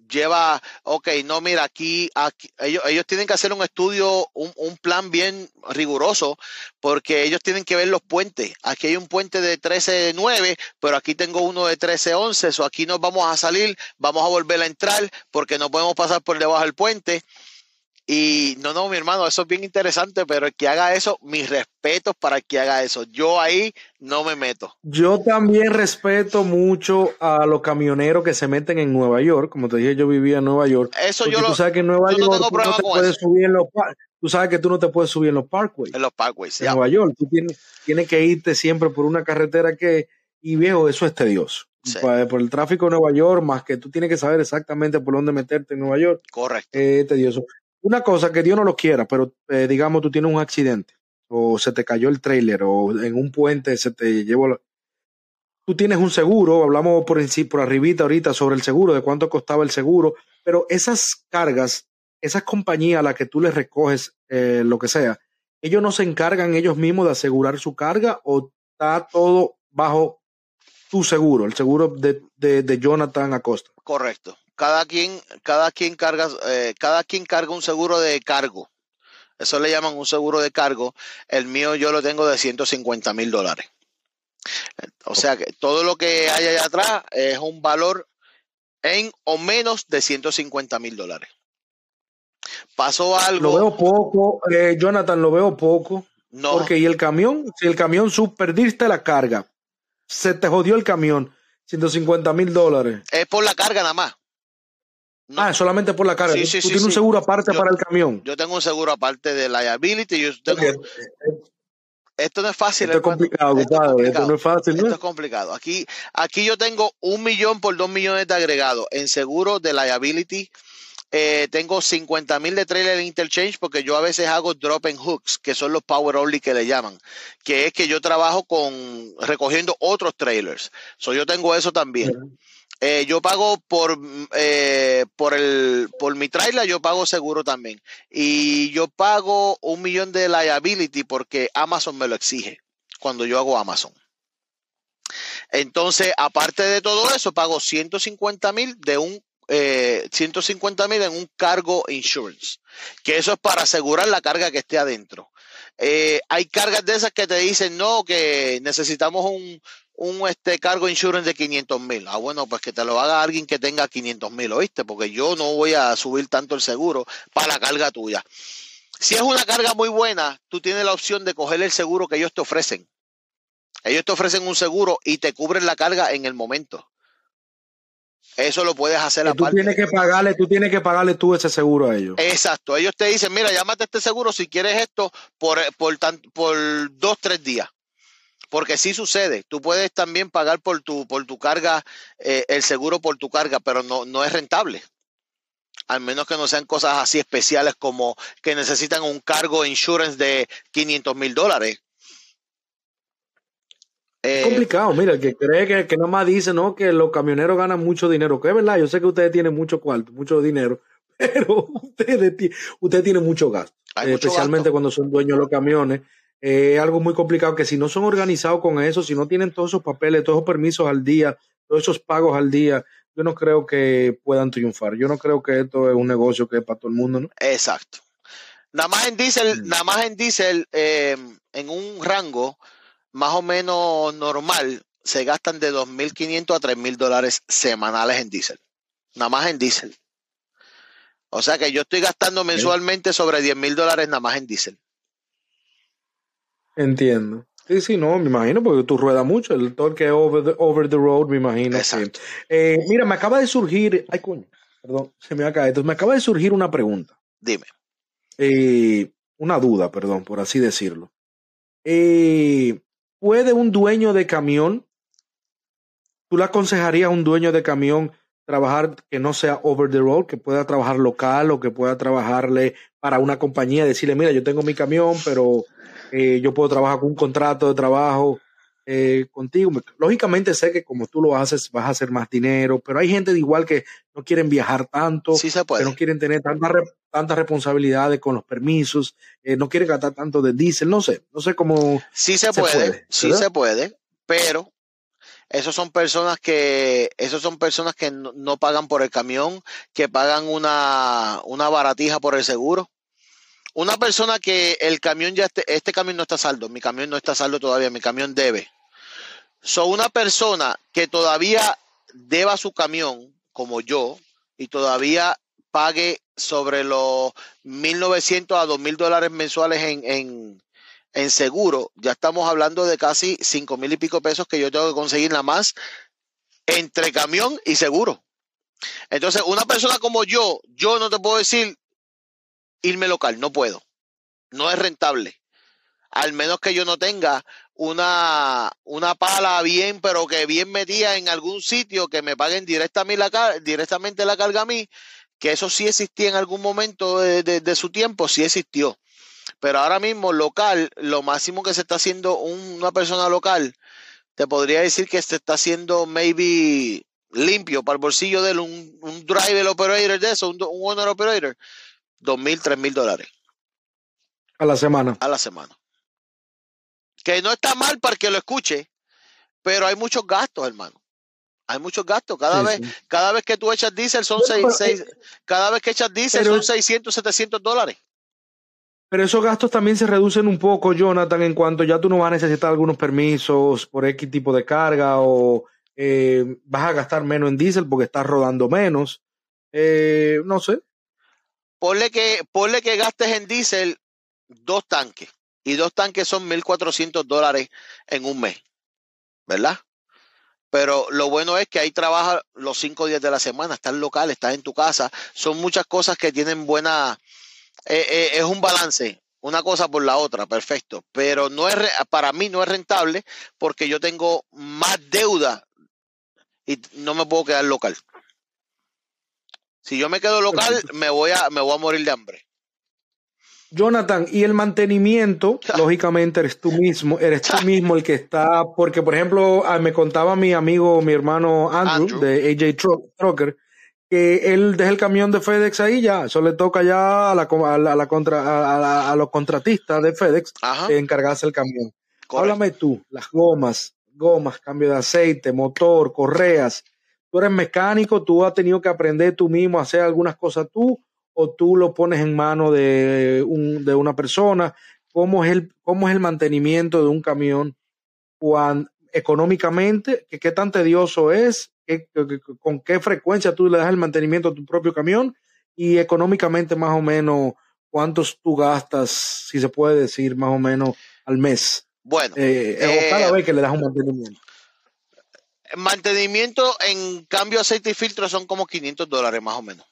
Lleva, ok, no, mira, aquí, aquí ellos, ellos, tienen que hacer un estudio, un, un, plan bien riguroso, porque ellos tienen que ver los puentes. Aquí hay un puente de 13.9, pero aquí tengo uno de 13.11, o aquí nos vamos a salir, vamos a volver a entrar, porque no podemos pasar por debajo del puente. Y no, no, mi hermano, eso es bien interesante, pero el que haga eso, mis respetos para el que haga eso. Yo ahí no me meto. Yo también respeto mucho a los camioneros que se meten en Nueva York. Como te dije, yo vivía en Nueva York. Eso yo lo, tú sabes que en Nueva York no te puedes subir en los tú sabes que tú no te puedes subir en los parkways. En los parkways, En Nueva York, tú tienes, tienes que irte siempre por una carretera que, y viejo, eso es tedioso. Por, el tráfico de Nueva York, más que tú tienes que saber exactamente por dónde meterte en Nueva York. Correcto. Es tedioso. Una cosa que Dios no lo quiera, pero eh, digamos tú tienes un accidente o se te cayó el trailer o en un puente se te llevó Tú tienes un seguro, hablamos por, por arribita ahorita sobre el seguro, de cuánto costaba el seguro, pero esas cargas, esas compañías a las que tú les recoges eh, lo que sea, ellos no se encargan ellos mismos de asegurar su carga o está todo bajo tu seguro, el seguro de, de, de Jonathan Acosta. Correcto cada quien, cada quien carga, eh, cada quien carga un seguro de cargo. Eso le llaman un seguro de cargo. El mío yo lo tengo de 150 mil dólares. O sea que todo lo que hay allá atrás es un valor en o menos de 150 mil dólares. Pasó algo. Lo veo poco, eh, Jonathan, lo veo poco. No. Porque y el camión, si el camión sub, perdiste la carga, se te jodió el camión, 150 mil dólares. Es por la carga nada más. Ah, solamente por la carga. Sí, sí, ¿Tú tienes un seguro aparte para el camión? Yo tengo un seguro aparte de liability. Yo esto no es fácil. Esto es complicado, esto, no es fácil. Esto es complicado. Aquí, aquí yo tengo un millón por dos millones de agregados en seguro de liability. Eh, tengo 50 mil de trailer interchange porque yo a veces hago drop and hooks, que son los power only que le llaman, que es que yo trabajo con recogiendo otros trailers. So, yo tengo eso también. Eh, yo pago por, eh, por, el, por mi trailer, yo pago seguro también. Y yo pago un millón de liability porque Amazon me lo exige cuando yo hago Amazon. Entonces, aparte de todo eso, pago 150 mil de un 150 eh, mil en un cargo insurance, que eso es para asegurar la carga que esté adentro. hay cargas de esas que te dicen, no, que necesitamos un, un este cargo insurance de 500 mil. Ah, bueno, pues que te lo haga alguien que tenga 500 mil, ¿oíste? Porque yo no voy a subir tanto el seguro para la carga tuya. Si es una carga muy buena, tú tienes la opción de coger el seguro que ellos te ofrecen. Ellos te ofrecen un seguro y te cubren la carga en el momento. Eso lo puedes hacer tú Tienes que pagarle, tú tienes que pagarle tú ese seguro a ellos. Exacto. Ellos te dicen, mira, llámate este seguro si quieres esto por, por, por dos, tres días porque sí sucede. Tú puedes también pagar por tu, por tu carga, eh, el seguro por tu carga, pero no, no es rentable. Al menos que no sean cosas así especiales como que necesitan un cargo insurance de 500 mil dólares. Es complicado, mira, el que cree que, que más dice, ¿no? Que los camioneros ganan mucho dinero, que es verdad, yo sé que ustedes tienen mucho cuarto, mucho dinero, pero ustedes, ustedes tienen mucho gasto, especialmente cuando son dueños de los camiones es algo muy complicado que si no son organizados con eso, si no tienen todos esos papeles, todos esos permisos al día, todos esos pagos al día, yo no creo que puedan triunfar. Yo no creo que esto es un negocio que es para todo el mundo, ¿no? Exacto. Nada más en diésel, mm. nada más en diésel, eh, en un rango más o menos normal, se gastan de 2.500 a 3.000 dólares semanales en diésel. Nada más en diésel. O sea que yo estoy gastando mensualmente sobre 10.000 dólares nada más en diésel. Entiendo. Sí, sí, no, me imagino, porque tú ruedas mucho, el torque over the, over the road, me imagino. Exacto. Eh, mira, me acaba de surgir, ay coño, perdón, se me acaba, entonces me acaba de surgir una pregunta. Dime. Eh, una duda, perdón, por así decirlo. Eh, ¿Puede un dueño de camión, tú le aconsejarías a un dueño de camión trabajar que no sea over the road, que pueda trabajar local o que pueda trabajarle para una compañía, decirle, mira, yo tengo mi camión, pero eh, yo puedo trabajar con un contrato de trabajo eh, contigo. Lógicamente sé que como tú lo haces vas a hacer más dinero, pero hay gente de igual que no quieren viajar tanto, que no quieren tener tantas tantas responsabilidades con los permisos, eh, no quieren gastar tanto de diésel, no sé, no sé cómo. Sí se, puede, sí se puede, pero esos son personas que, esos son personas que no, pagan por el camión, que pagan una, una baratija por el seguro. Una persona que el camión ya este, este camión no está saldo, mi camión no está saldo todavía, mi camión debe. So, una persona que todavía deba su camión, como yo, y todavía pague sobre los 1.900 a 2.000 dólares mensuales en, en, en, seguro, ya estamos hablando de casi 5.000 y pico pesos que yo tengo que conseguir nada más entre camión y seguro. Entonces, una persona como yo, yo no te puedo decir irme local, no puedo. No es rentable. Al menos que yo no tenga una, una pala bien, pero que bien metida en algún sitio, que me paguen directamente la, directamente la carga a mí, que eso sí existía en algún momento de, su tiempo, sí existió. Pero ahora mismo local, lo máximo que se está haciendo una persona local, te podría decir que se está haciendo maybe limpio para el bolsillo de él, un, un driver operator de eso, un, un owner operator, dos mil, tres mil dólares. A la semana. A la semana. Que no está mal para que lo escuche, pero hay muchos gastos, hermano. Hay muchos gastos. Cada vez, cada vez que tú echas diésel son seis, eh, cada vez que echas diésel son 600, 700 dólares. Pero esos gastos también se reducen un poco, Jonathan, en cuanto ya tú no vas a necesitar algunos permisos por X tipo de carga o eh, vas a gastar menos en diésel porque estás rodando menos. Eh, no sé. Ponle que, que gastes en diésel dos tanques y dos tanques son 1.400 dólares en un mes, ¿verdad? Pero lo bueno es que ahí trabajas los cinco días de la semana, estás local, estás en tu casa. Son muchas cosas que tienen buena. Eh, eh, es un balance, una cosa por la otra, perfecto. Pero no es para mí no es rentable porque yo tengo más deuda y no me puedo quedar local. Si yo me quedo local, me voy a, me voy a morir de hambre. Jonathan, y el mantenimiento, lógicamente eres tú mismo, eres tú mismo el que está, porque por ejemplo, ah, me contaba mi amigo, mi hermano Andrew, de AJ Trucker, que él deja el camión de FedEx ahí ya, eso le toca ya a, la, a, la, contra, a, los contratistas de FedEx de encargarse el camión. Háblame tú, las gomas, gomas, cambio de aceite, motor, correas. Tú eres mecánico, tú has tenido que aprender tú mismo a hacer algunas cosas tú o tú lo pones en mano de, un, de una persona? ¿Cómo es, el, ¿Cómo es el mantenimiento de un camión cuando, económicamente? ¿Qué, ¿Qué tan tedioso es? ¿Con qué frecuencia tú le das el mantenimiento a tu propio camión? Y económicamente más o menos, ¿cuántos tú gastas, si se puede decir, más o menos al mes? Bueno. Eh, o cada eh, vez que le das un mantenimiento. Mantenimiento en cambio aceite y filtro son como 500 dólares más o menos.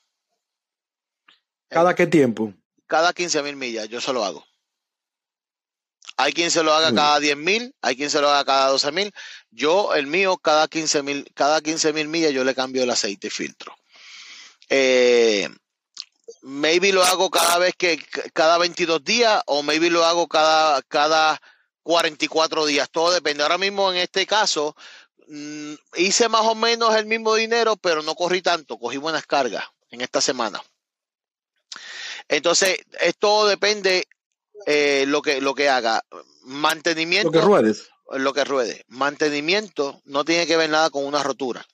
¿Cada qué tiempo? Cada 15 mil millas, yo se lo hago. Hay quien se lo haga cada 10 mil, hay quien se lo haga cada 12 mil. Yo, el mío, cada 15 mil, cada 15 mil millas yo le cambio el aceite y filtro. Eh, maybe lo hago cada vez que, cada 22 días o maybe lo hago cada, cada 44 días. Todo depende. Ahora mismo en este caso, hice más o menos el mismo dinero, pero no corrí tanto, cogí buenas cargas en esta semana. Entonces, esto depende eh, lo que lo que haga. Mantenimiento. Lo que ruedes. Lo que ruede. Mantenimiento no tiene que ver nada con una rotura.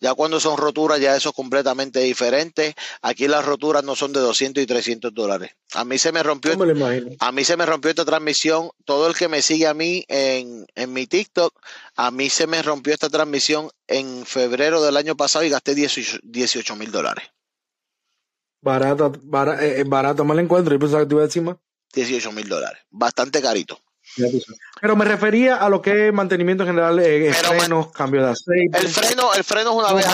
Ya cuando son roturas, ya eso es completamente diferente. Aquí las roturas no son de 200 y 300 dólares. A mí se me rompió. A mí se me rompió esta transmisión. Todo el que me sigue a mí en, en mi TikTok, a mí se me rompió esta transmisión en febrero del año pasado y gasté 18 mil dólares. Barata, barata, eh, eh, barata me la encuentro. Yo pensaba que te iba a decir más. 18 mil dólares. Bastante carito. Pero me refería a lo que es mantenimiento general, eh, frenos, cambio de aceite. El freno, el freno es una vez.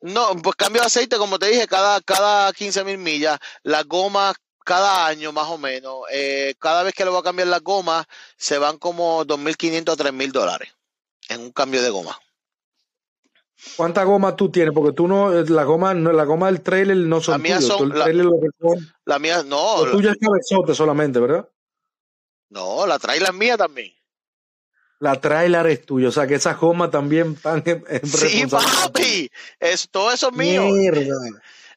No, pues cambio de aceite, como te dije, cada, cada 15 mil millas. Las gomas cada año más o menos. Eh, cada vez que le voy a cambiar las gomas, se van como 2.500 a 3.000 dólares en un cambio de goma. ¿Cuánta goma tú tienes? Porque tú no, la goma, la goma del trailer no son la Son, la, la, mía, no. Lo tuyo es cabezote solamente, ¿verdad? No, la trailer es mía también. La trailer es tuya, o sea que esa goma también van en, Sí, papi, es, todo eso es mío. Mierda.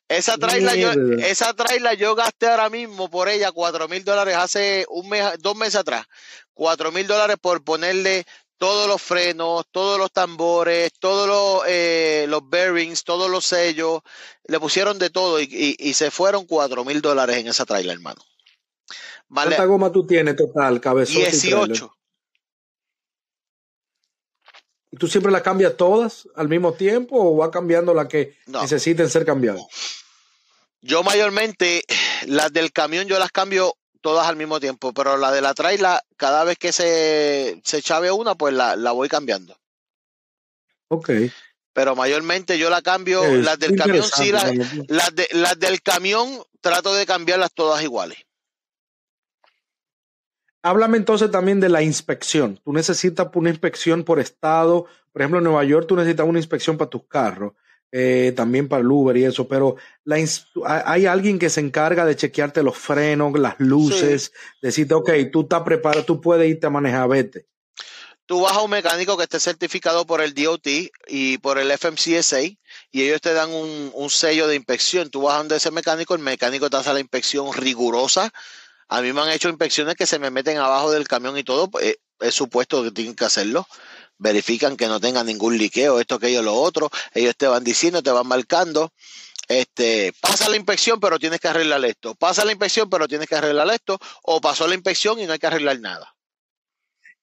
Esa trailer, yo, esa trailer yo gasté ahora mismo por ella cuatro mil dólares hace un mes, dos meses atrás. Cuatro mil dólares por ponerle todos los frenos, todos los tambores, todos los, eh, los bearings, todos los sellos, le pusieron de todo y, se fueron cuatro mil dólares en esa trailer, hermano. ¿Cuánta goma tú tienes total, cabezón? 18. ¿Y tú siempre las cambias todas al mismo tiempo o va cambiando la que necesiten ser cambiadas? Yo mayormente, las del camión yo las cambio todas al mismo tiempo, pero la de la trailer, cada vez que se, se chave una, pues la, la voy cambiando. Ok. Pero mayormente yo la cambio, las del camión sí, las, las, de, las del camión trato de cambiarlas todas iguales. Háblame entonces también de la inspección. Tú necesitas una inspección por estado. Por ejemplo, en Nueva York tú necesitas una inspección para tus carros. Eh, también para el Uber y eso, pero la hay alguien que se encarga de chequearte los frenos, las luces, decirte, ok, tú estás preparado, tú puedes irte a manejar, vete. Tú vas a un mecánico que esté certificado por el DOT y por el FMCSA y ellos te dan un, un sello de inspección. Tú vas a donde ese mecánico, el mecánico te hace la inspección rigurosa. A mí me han hecho inspecciones que se me meten abajo del camión y todo, pues, es supuesto que tienen que hacerlo verifican que no tenga ningún liqueo, esto, aquello, lo otro. Ellos te van diciendo, te van marcando. Este, pasa la inspección, pero tienes que arreglar esto. Pasa la inspección, pero tienes que arreglar esto. O pasó la inspección y no hay que arreglar nada.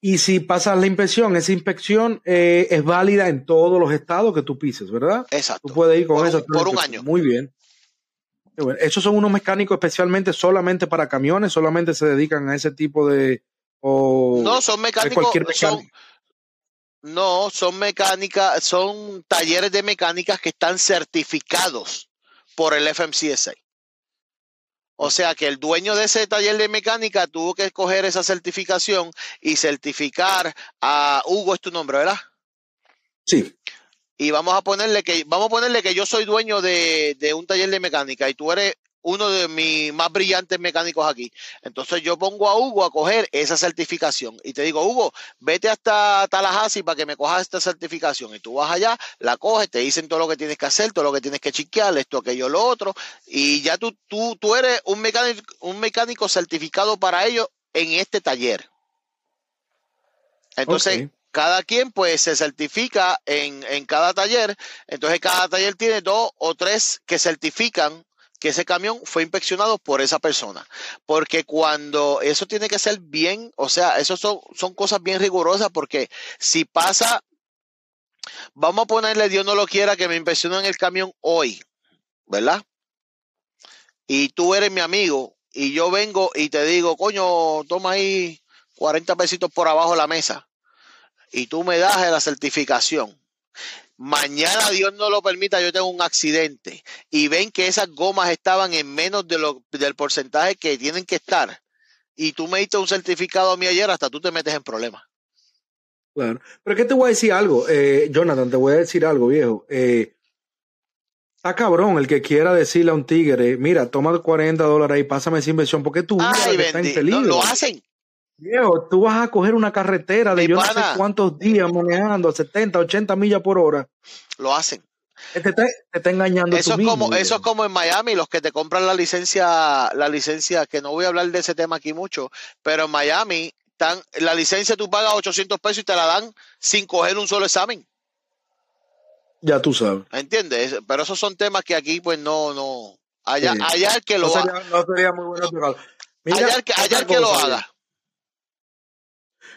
Y si pasas la inspección, esa inspección eh, es válida en todos los estados que tú pises, ¿verdad? Exacto. Tú puedes ir con eso. por un año. Muy bien. Esos son unos mecánicos especialmente solamente para camiones, solamente se dedican a ese tipo de... no, son mecánicos, Son, no, son mecánicas, son talleres de mecánicas que están certificados por el FMCSA. O sea que el dueño de ese taller de mecánica tuvo que escoger esa certificación y certificar a Hugo es tu nombre, ¿verdad? Sí. Y vamos a ponerle que, vamos a ponerle que yo soy dueño de, de un taller de mecánica y tú eres uno de mis más brillantes mecánicos aquí. Entonces yo pongo a Hugo a coger esa certificación y te digo, Hugo, vete hasta Tallahassee para que me cojas esta certificación. Y tú vas allá, la coges, te dicen todo lo que tienes que hacer, todo lo que tienes que chequear, esto, aquello, lo otro. Y ya tú, tú, tú eres un mecánico, un mecánico certificado para ello en este taller. Entonces, cada quien pues se certifica en, en cada taller. Entonces, cada taller tiene dos o tres que certifican que ese camión fue inspeccionado por esa persona. Porque cuando eso tiene que ser bien, o sea, eso son, son cosas bien rigurosas porque si pasa, vamos a ponerle Dios no lo quiera que me inspeccionen el camión hoy, ¿verdad? Y tú eres mi amigo y yo vengo y te digo, coño, toma ahí 40 pesitos por abajo la mesa y tú me das la certificación mañana Dios no lo permita, yo tengo un accidente y ven que esas gomas estaban en menos de lo, del porcentaje que tienen que estar y tú me diste un certificado a mí ayer, hasta tú te metes en problemas. Claro, pero que te voy a decir algo, eh, Jonathan, te voy a decir algo, viejo. Eh, está cabrón el que quiera decirle a un tigre, mira, toma 40 dólares y pásame esa inversión, porque tú está en No, lo hacen. Viejo, tú vas a coger una carretera de yo no sé cuántos días manejando 70, 80 millas por hora. Lo hacen. Te, te, está engañando eso es como Eso es como en Miami, los que te compran la licencia, la licencia, que no voy a hablar de ese tema aquí mucho, pero en Miami, están, la licencia tú pagas 800 pesos y te la dan sin coger un solo examen. Ya tú sabes. ¿Entiendes? Pero esos son temas que aquí pues no, no. Allá, allá el que lo haga. No sería muy bueno. allá el que, allá el que lo haga.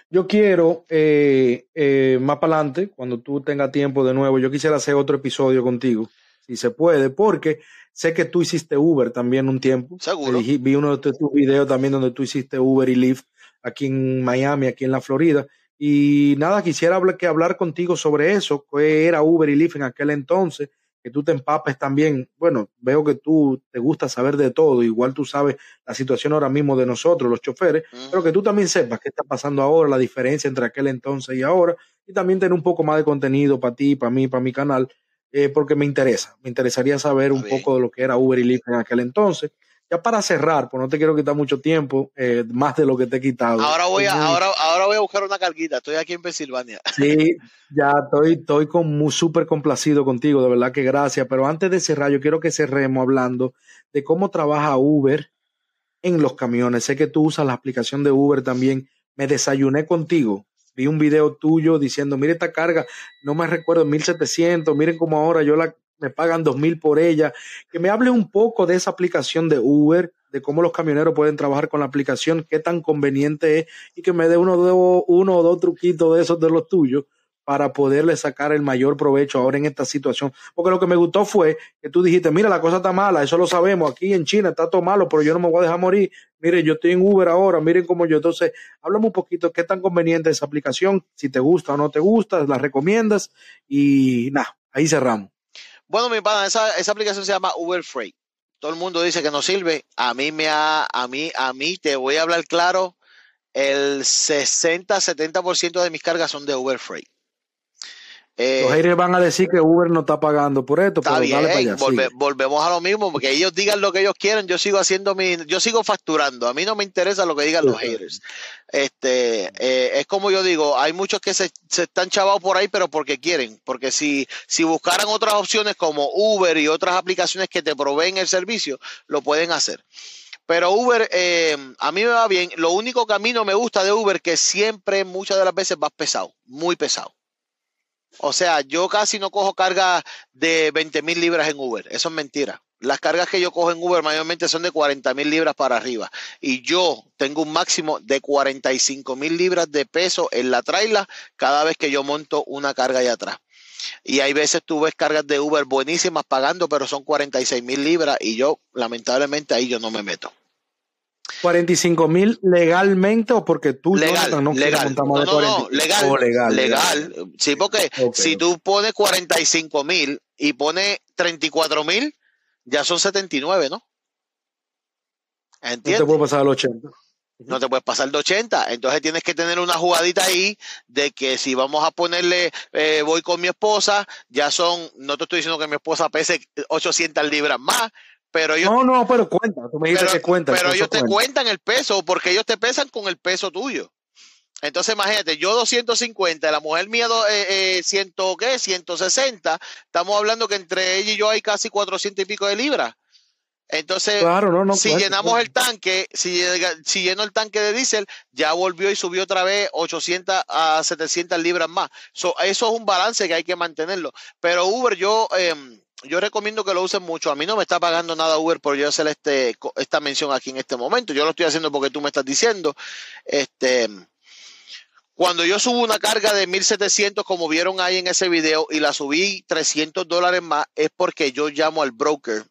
Yo quiero, eh, eh, más para adelante, cuando tú tengas tiempo de nuevo, yo quisiera hacer otro episodio contigo, si se puede, porque sé que tú hiciste Uber también un tiempo. Seguro. Vi uno de tus videos también donde tú hiciste Uber y Lyft aquí en Miami, aquí en la Florida. Y nada, quisiera hablar, que hablar contigo sobre eso, qué era Uber y Lyft en aquel entonces, que tú te empapes también. Bueno, veo que tú te gusta saber de todo, igual tú sabes la situación ahora mismo de nosotros, los choferes, pero que tú también sepas qué está pasando ahora, la diferencia entre aquel entonces y ahora, y también tener un poco más de contenido para ti, para mí, para mi canal, eh, porque me interesa, me interesaría saber un poco de lo que era Uber y Lyft en aquel entonces ya para cerrar, pues no te quiero quitar mucho tiempo, eh, más de lo que te he quitado. Ahora voy, a, ahora, ahora voy a buscar una carguita, estoy aquí en Pensilvania. Sí, ya estoy, estoy muy súper complacido contigo, de verdad que gracias. Pero antes de cerrar, yo quiero que cerremos hablando de cómo trabaja Uber en los camiones. Sé que tú usas la aplicación de Uber también. Me desayuné contigo. Vi un video tuyo diciendo, mire esta carga, no me recuerdo, 1700, miren cómo ahora yo la me pagan dos mil por ella. Que me hable un poco de esa aplicación de Uber, de cómo los camioneros pueden trabajar con la aplicación, qué tan conveniente es y que me dé uno, uno o dos truquitos de esos de los tuyos para poderle sacar el mayor provecho ahora en esta situación. Porque lo que me gustó fue que tú dijiste, mira, la cosa está mala, eso lo sabemos, aquí en China está todo malo, pero yo no me voy a dejar morir. Mire, yo estoy en Uber ahora, miren cómo yo. Entonces, háblame un poquito qué tan conveniente es esa aplicación, si te gusta o no te gusta, la recomiendas y nada, ahí cerramos. Bueno, mi pana, esa, esa aplicación se llama Uber Freight. Todo el mundo dice que no sirve. A mí me ha, a mí, a mí te voy a hablar claro. El 60-70% de mis cargas son de Uber Freight. Eh, los haters van a decir que Uber no está pagando por esto, está bien, volvemos a lo mismo, porque ellos digan lo que ellos quieren, yo sigo haciendo mi, yo sigo facturando, a mí no me interesa lo que digan los haters. Este, eh, es como yo digo, hay muchos que se, están chavados por ahí, pero porque quieren, porque si, si buscaran otras opciones como Uber y otras aplicaciones que te proveen el servicio, lo pueden hacer. Pero Uber, eh, a mí me va bien. Lo único que a mí no me gusta de Uber, que siempre, muchas de las veces, va pesado, muy pesado. O sea, yo casi no cojo carga de 20 mil libras en Uber. Eso es mentira. Las cargas que yo cojo en Uber mayormente son de 40 mil libras para arriba. Y yo tengo un máximo de 45 mil libras de peso en la traila cada vez que yo monto una carga allá atrás. Y hay veces tú ves cargas de Uber buenísimas pagando, pero son 46 mil libras y yo lamentablemente ahí yo no me meto. 45 mil legalmente o porque tú legal, no legal. No, no, no, legal, oh, legal, legal, Sí, porque si tú pones 45 mil y pones 34 mil, ya son 79, ¿no? ¿Entiendes? No te puedo pasar al 80. No te puedes pasar de 80. Entonces tienes que tener una jugadita ahí de que si vamos a ponerle, eh, voy con mi esposa, ya son, no te estoy diciendo que mi esposa pese 800 libras más, pero ellos, no, no, pero cuenta, tú me dices que cuenta. Pero ellos te cuentan el peso porque ellos te pesan con el peso tuyo. Entonces, imagínate, yo 250, la mujer mía, eh, eh, 100, ¿qué? 160. Estamos hablando que entre ella y yo hay casi 400 y pico de libras. Entonces, si llenamos el tanque, si, si lleno el tanque de diésel, ya volvió y subió otra vez 800 a 700 libras más. eso es un balance que hay que mantenerlo. Pero Uber, yo... Eh, yo recomiendo que lo usen mucho. A mí no me está pagando nada Uber por yo hacer este, esta mención aquí en este momento. Yo lo estoy haciendo porque tú me estás diciendo. Este, cuando yo subo una carga de 1700, como vieron ahí en ese video, y la subí 300 dólares más, es porque yo llamo al broker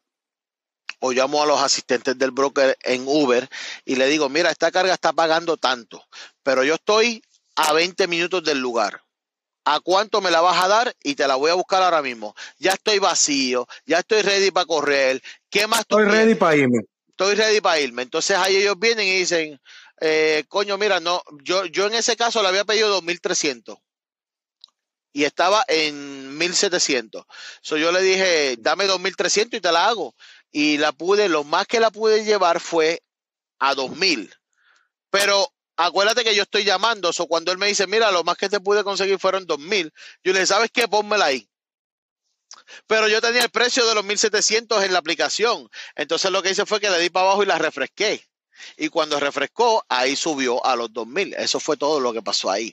o llamo a los asistentes del broker en Uber y le digo, mira, esta carga está pagando tanto, pero yo estoy a 20 minutos del lugar a cuánto me la vas a dar y te la voy a buscar ahora mismo. Ya estoy vacío, ya estoy ready para correr. ¿Qué más tú Estoy ready para irme. Estoy ready para irme. Entonces ahí ellos vienen y dicen, eh, coño, mira, no, yo, yo en ese caso le había pedido 2.300 y estaba en 1.700. So yo le dije, dame 2.300 y te la hago. Y la pude, lo más que la pude llevar fue a 2.000. Pero acuérdate que yo estoy llamando, o cuando él me dice, mira, lo más que te pude conseguir fueron dos mil, yo le dije, ¿sabes qué? Pónmela ahí. Pero yo tenía el precio de los 1700 en la aplicación. Entonces lo que hice fue que le di para abajo y la refresqué. Y cuando refrescó, ahí subió a los 2000. Eso fue todo lo que pasó ahí.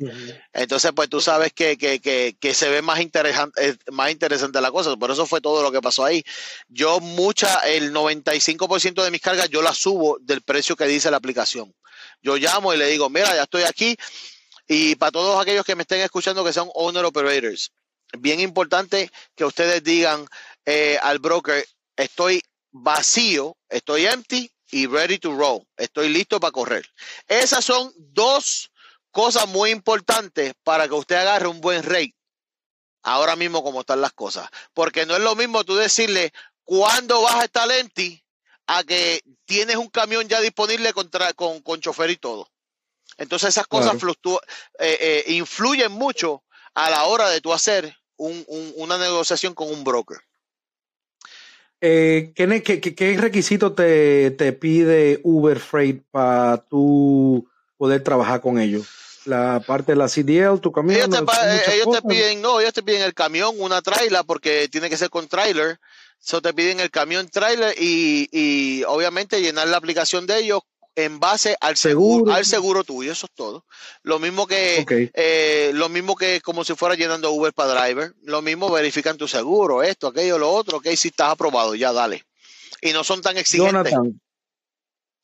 Entonces, pues tú sabes que, que, que, que se ve más interesante, eh, más interesante la cosa. Por eso fue todo lo que pasó ahí. Yo, mucha, el 95% de mis cargas, yo las subo del precio que dice la aplicación. Yo llamo y le digo, mira, ya estoy aquí. Y para todos aquellos que me estén escuchando que son owner operators, bien importante que ustedes digan eh, al broker, estoy vacío, estoy empty y ready to roll, estoy listo para correr. Esas son dos cosas muy importantes para que usted agarre un buen rate. Ahora mismo como están las cosas. Porque no es lo mismo tú decirle cuándo vas a estar empty a que tienes un camión ya disponible contra, con, con chofer y todo. Entonces esas cosas eh, eh, influyen mucho a la hora de tú hacer una negociación con un broker. Eh, ¿qué, qué, requisito te, pide Uber Freight para tú poder trabajar con ellos? La parte de la CDL, tu camión. Ellos te, ellos te piden, no, ellos te piden el camión, una trailer, porque tiene que ser con trailer. So te piden el camión trailer y, y obviamente llenar la aplicación de ellos en base al seguro, al seguro tuyo, eso es todo. Lo mismo que eh, lo mismo que como si fuera llenando Uber para driver, lo mismo verifican tu seguro, esto, aquello, lo otro, ok, si estás aprobado, ya dale. Y no son tan exigentes. Jonathan,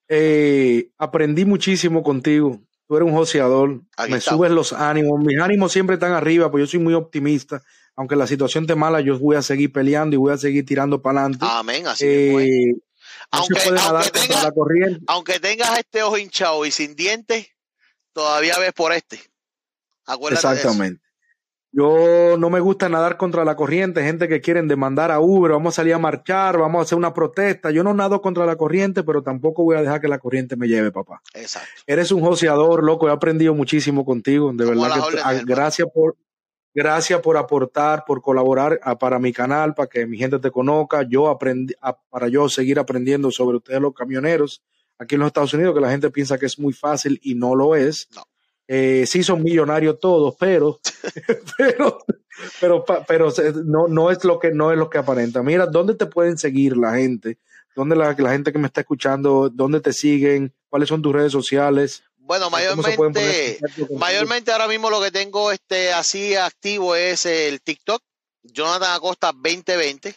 eh, aprendí muchísimo contigo. Tú eres un joseador, me subes los ánimos. Mis ánimos siempre están arriba, pues yo soy muy optimista. Aunque la situación esté mala, yo voy a seguir peleando y voy a seguir tirando para adelante. Amén, así eh, aunque, aunque, tengas este ojo hinchado y sin dientes, todavía ves por este. Acuérdate Exactamente. Yo no me gusta nadar contra la corriente, gente que quieren demandar a Uber, vamos a salir a marchar, vamos a hacer una protesta. Yo no nado contra la corriente, pero tampoco voy a dejar que la corriente me lleve, papá. Exacto. Eres un joseador, loco, he aprendido muchísimo contigo, de verdad que gracias por gracias por aportar, por colaborar para mi canal, para que mi gente te conozca, yo aprendí para yo seguir aprendiendo sobre ustedes los camioneros aquí en los Estados Unidos, que la gente piensa que es muy fácil y no lo es. No. Eh, sí son millonarios todos, pero, pero, pero, pero no, no es lo que no es lo que aparenta. Mira, ¿dónde te pueden seguir la gente? ¿Dónde la, la gente que me está escuchando, dónde te siguen? ¿Cuáles son tus redes sociales? Bueno, mayormente, mayormente ahora mismo lo que tengo este así activo es el TikTok, Jonathan Acosta 2020.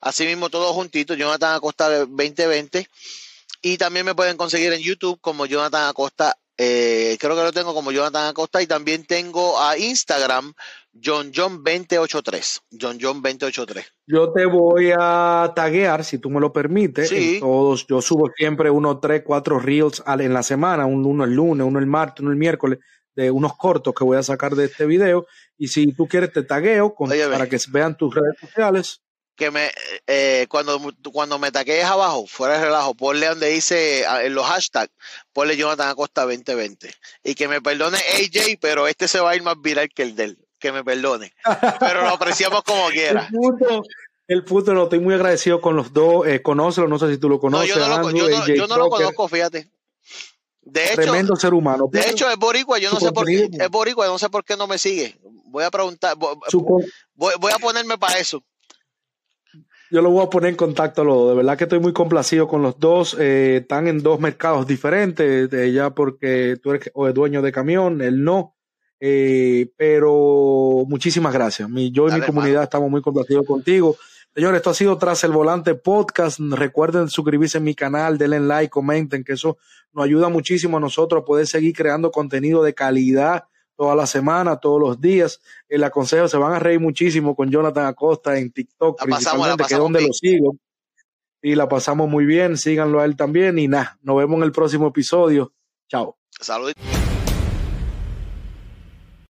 Así mismo todo juntito, Jonathan Acosta 2020. Y también me pueden conseguir en YouTube como Jonathan Acosta eh, creo que lo tengo como Jonathan Acosta y también tengo a Instagram John John 283. John John 283. Yo te voy a taguear, si tú me lo permites. todos, yo subo siempre uno, tres, cuatro reels en la semana, uno el lunes, uno el martes, uno el miércoles, de unos cortos que voy a sacar de este video. Y si tú quieres, te tagueo para que vean tus redes sociales que me eh, cuando, cuando me taquees abajo, fuera de relajo, ponle donde dice en los hashtags, ponle Jonathan Acosta 2020. Y que me perdone AJ, pero este se va a ir más viral que el del. Que me perdone. Pero lo apreciamos como quiera. El puto, no, estoy muy agradecido con los dos. Eh, conócelo, no sé si tú lo conoces. yo no, lo, conozco, fíjate. De hecho, Tremendo ser humano. De hecho, es boricua, yo no sé por qué, es boricua, no sé por qué no me sigue. Voy a preguntar, voy, voy a ponerme para eso yo lo voy a poner en contacto a los dos. De verdad que estoy muy complacido con los dos. Eh, están en dos mercados diferentes. Ella porque tú eres dueño de camión, él no. Eh, pero muchísimas gracias. yo y mi comunidad estamos muy complacidos contigo. Señores, esto ha sido Tras el Volante Podcast. Recuerden suscribirse a mi canal, denle like, comenten, que eso nos ayuda muchísimo a nosotros a poder seguir creando contenido de calidad toda la semana, todos los días. El aconsejo, se van a reír muchísimo con Jonathan Acosta en TikTok, principalmente, que es donde lo sigo. Y la pasamos muy bien, síganlo a él también. Y nada, nos vemos en el próximo episodio. Chao. Saludos.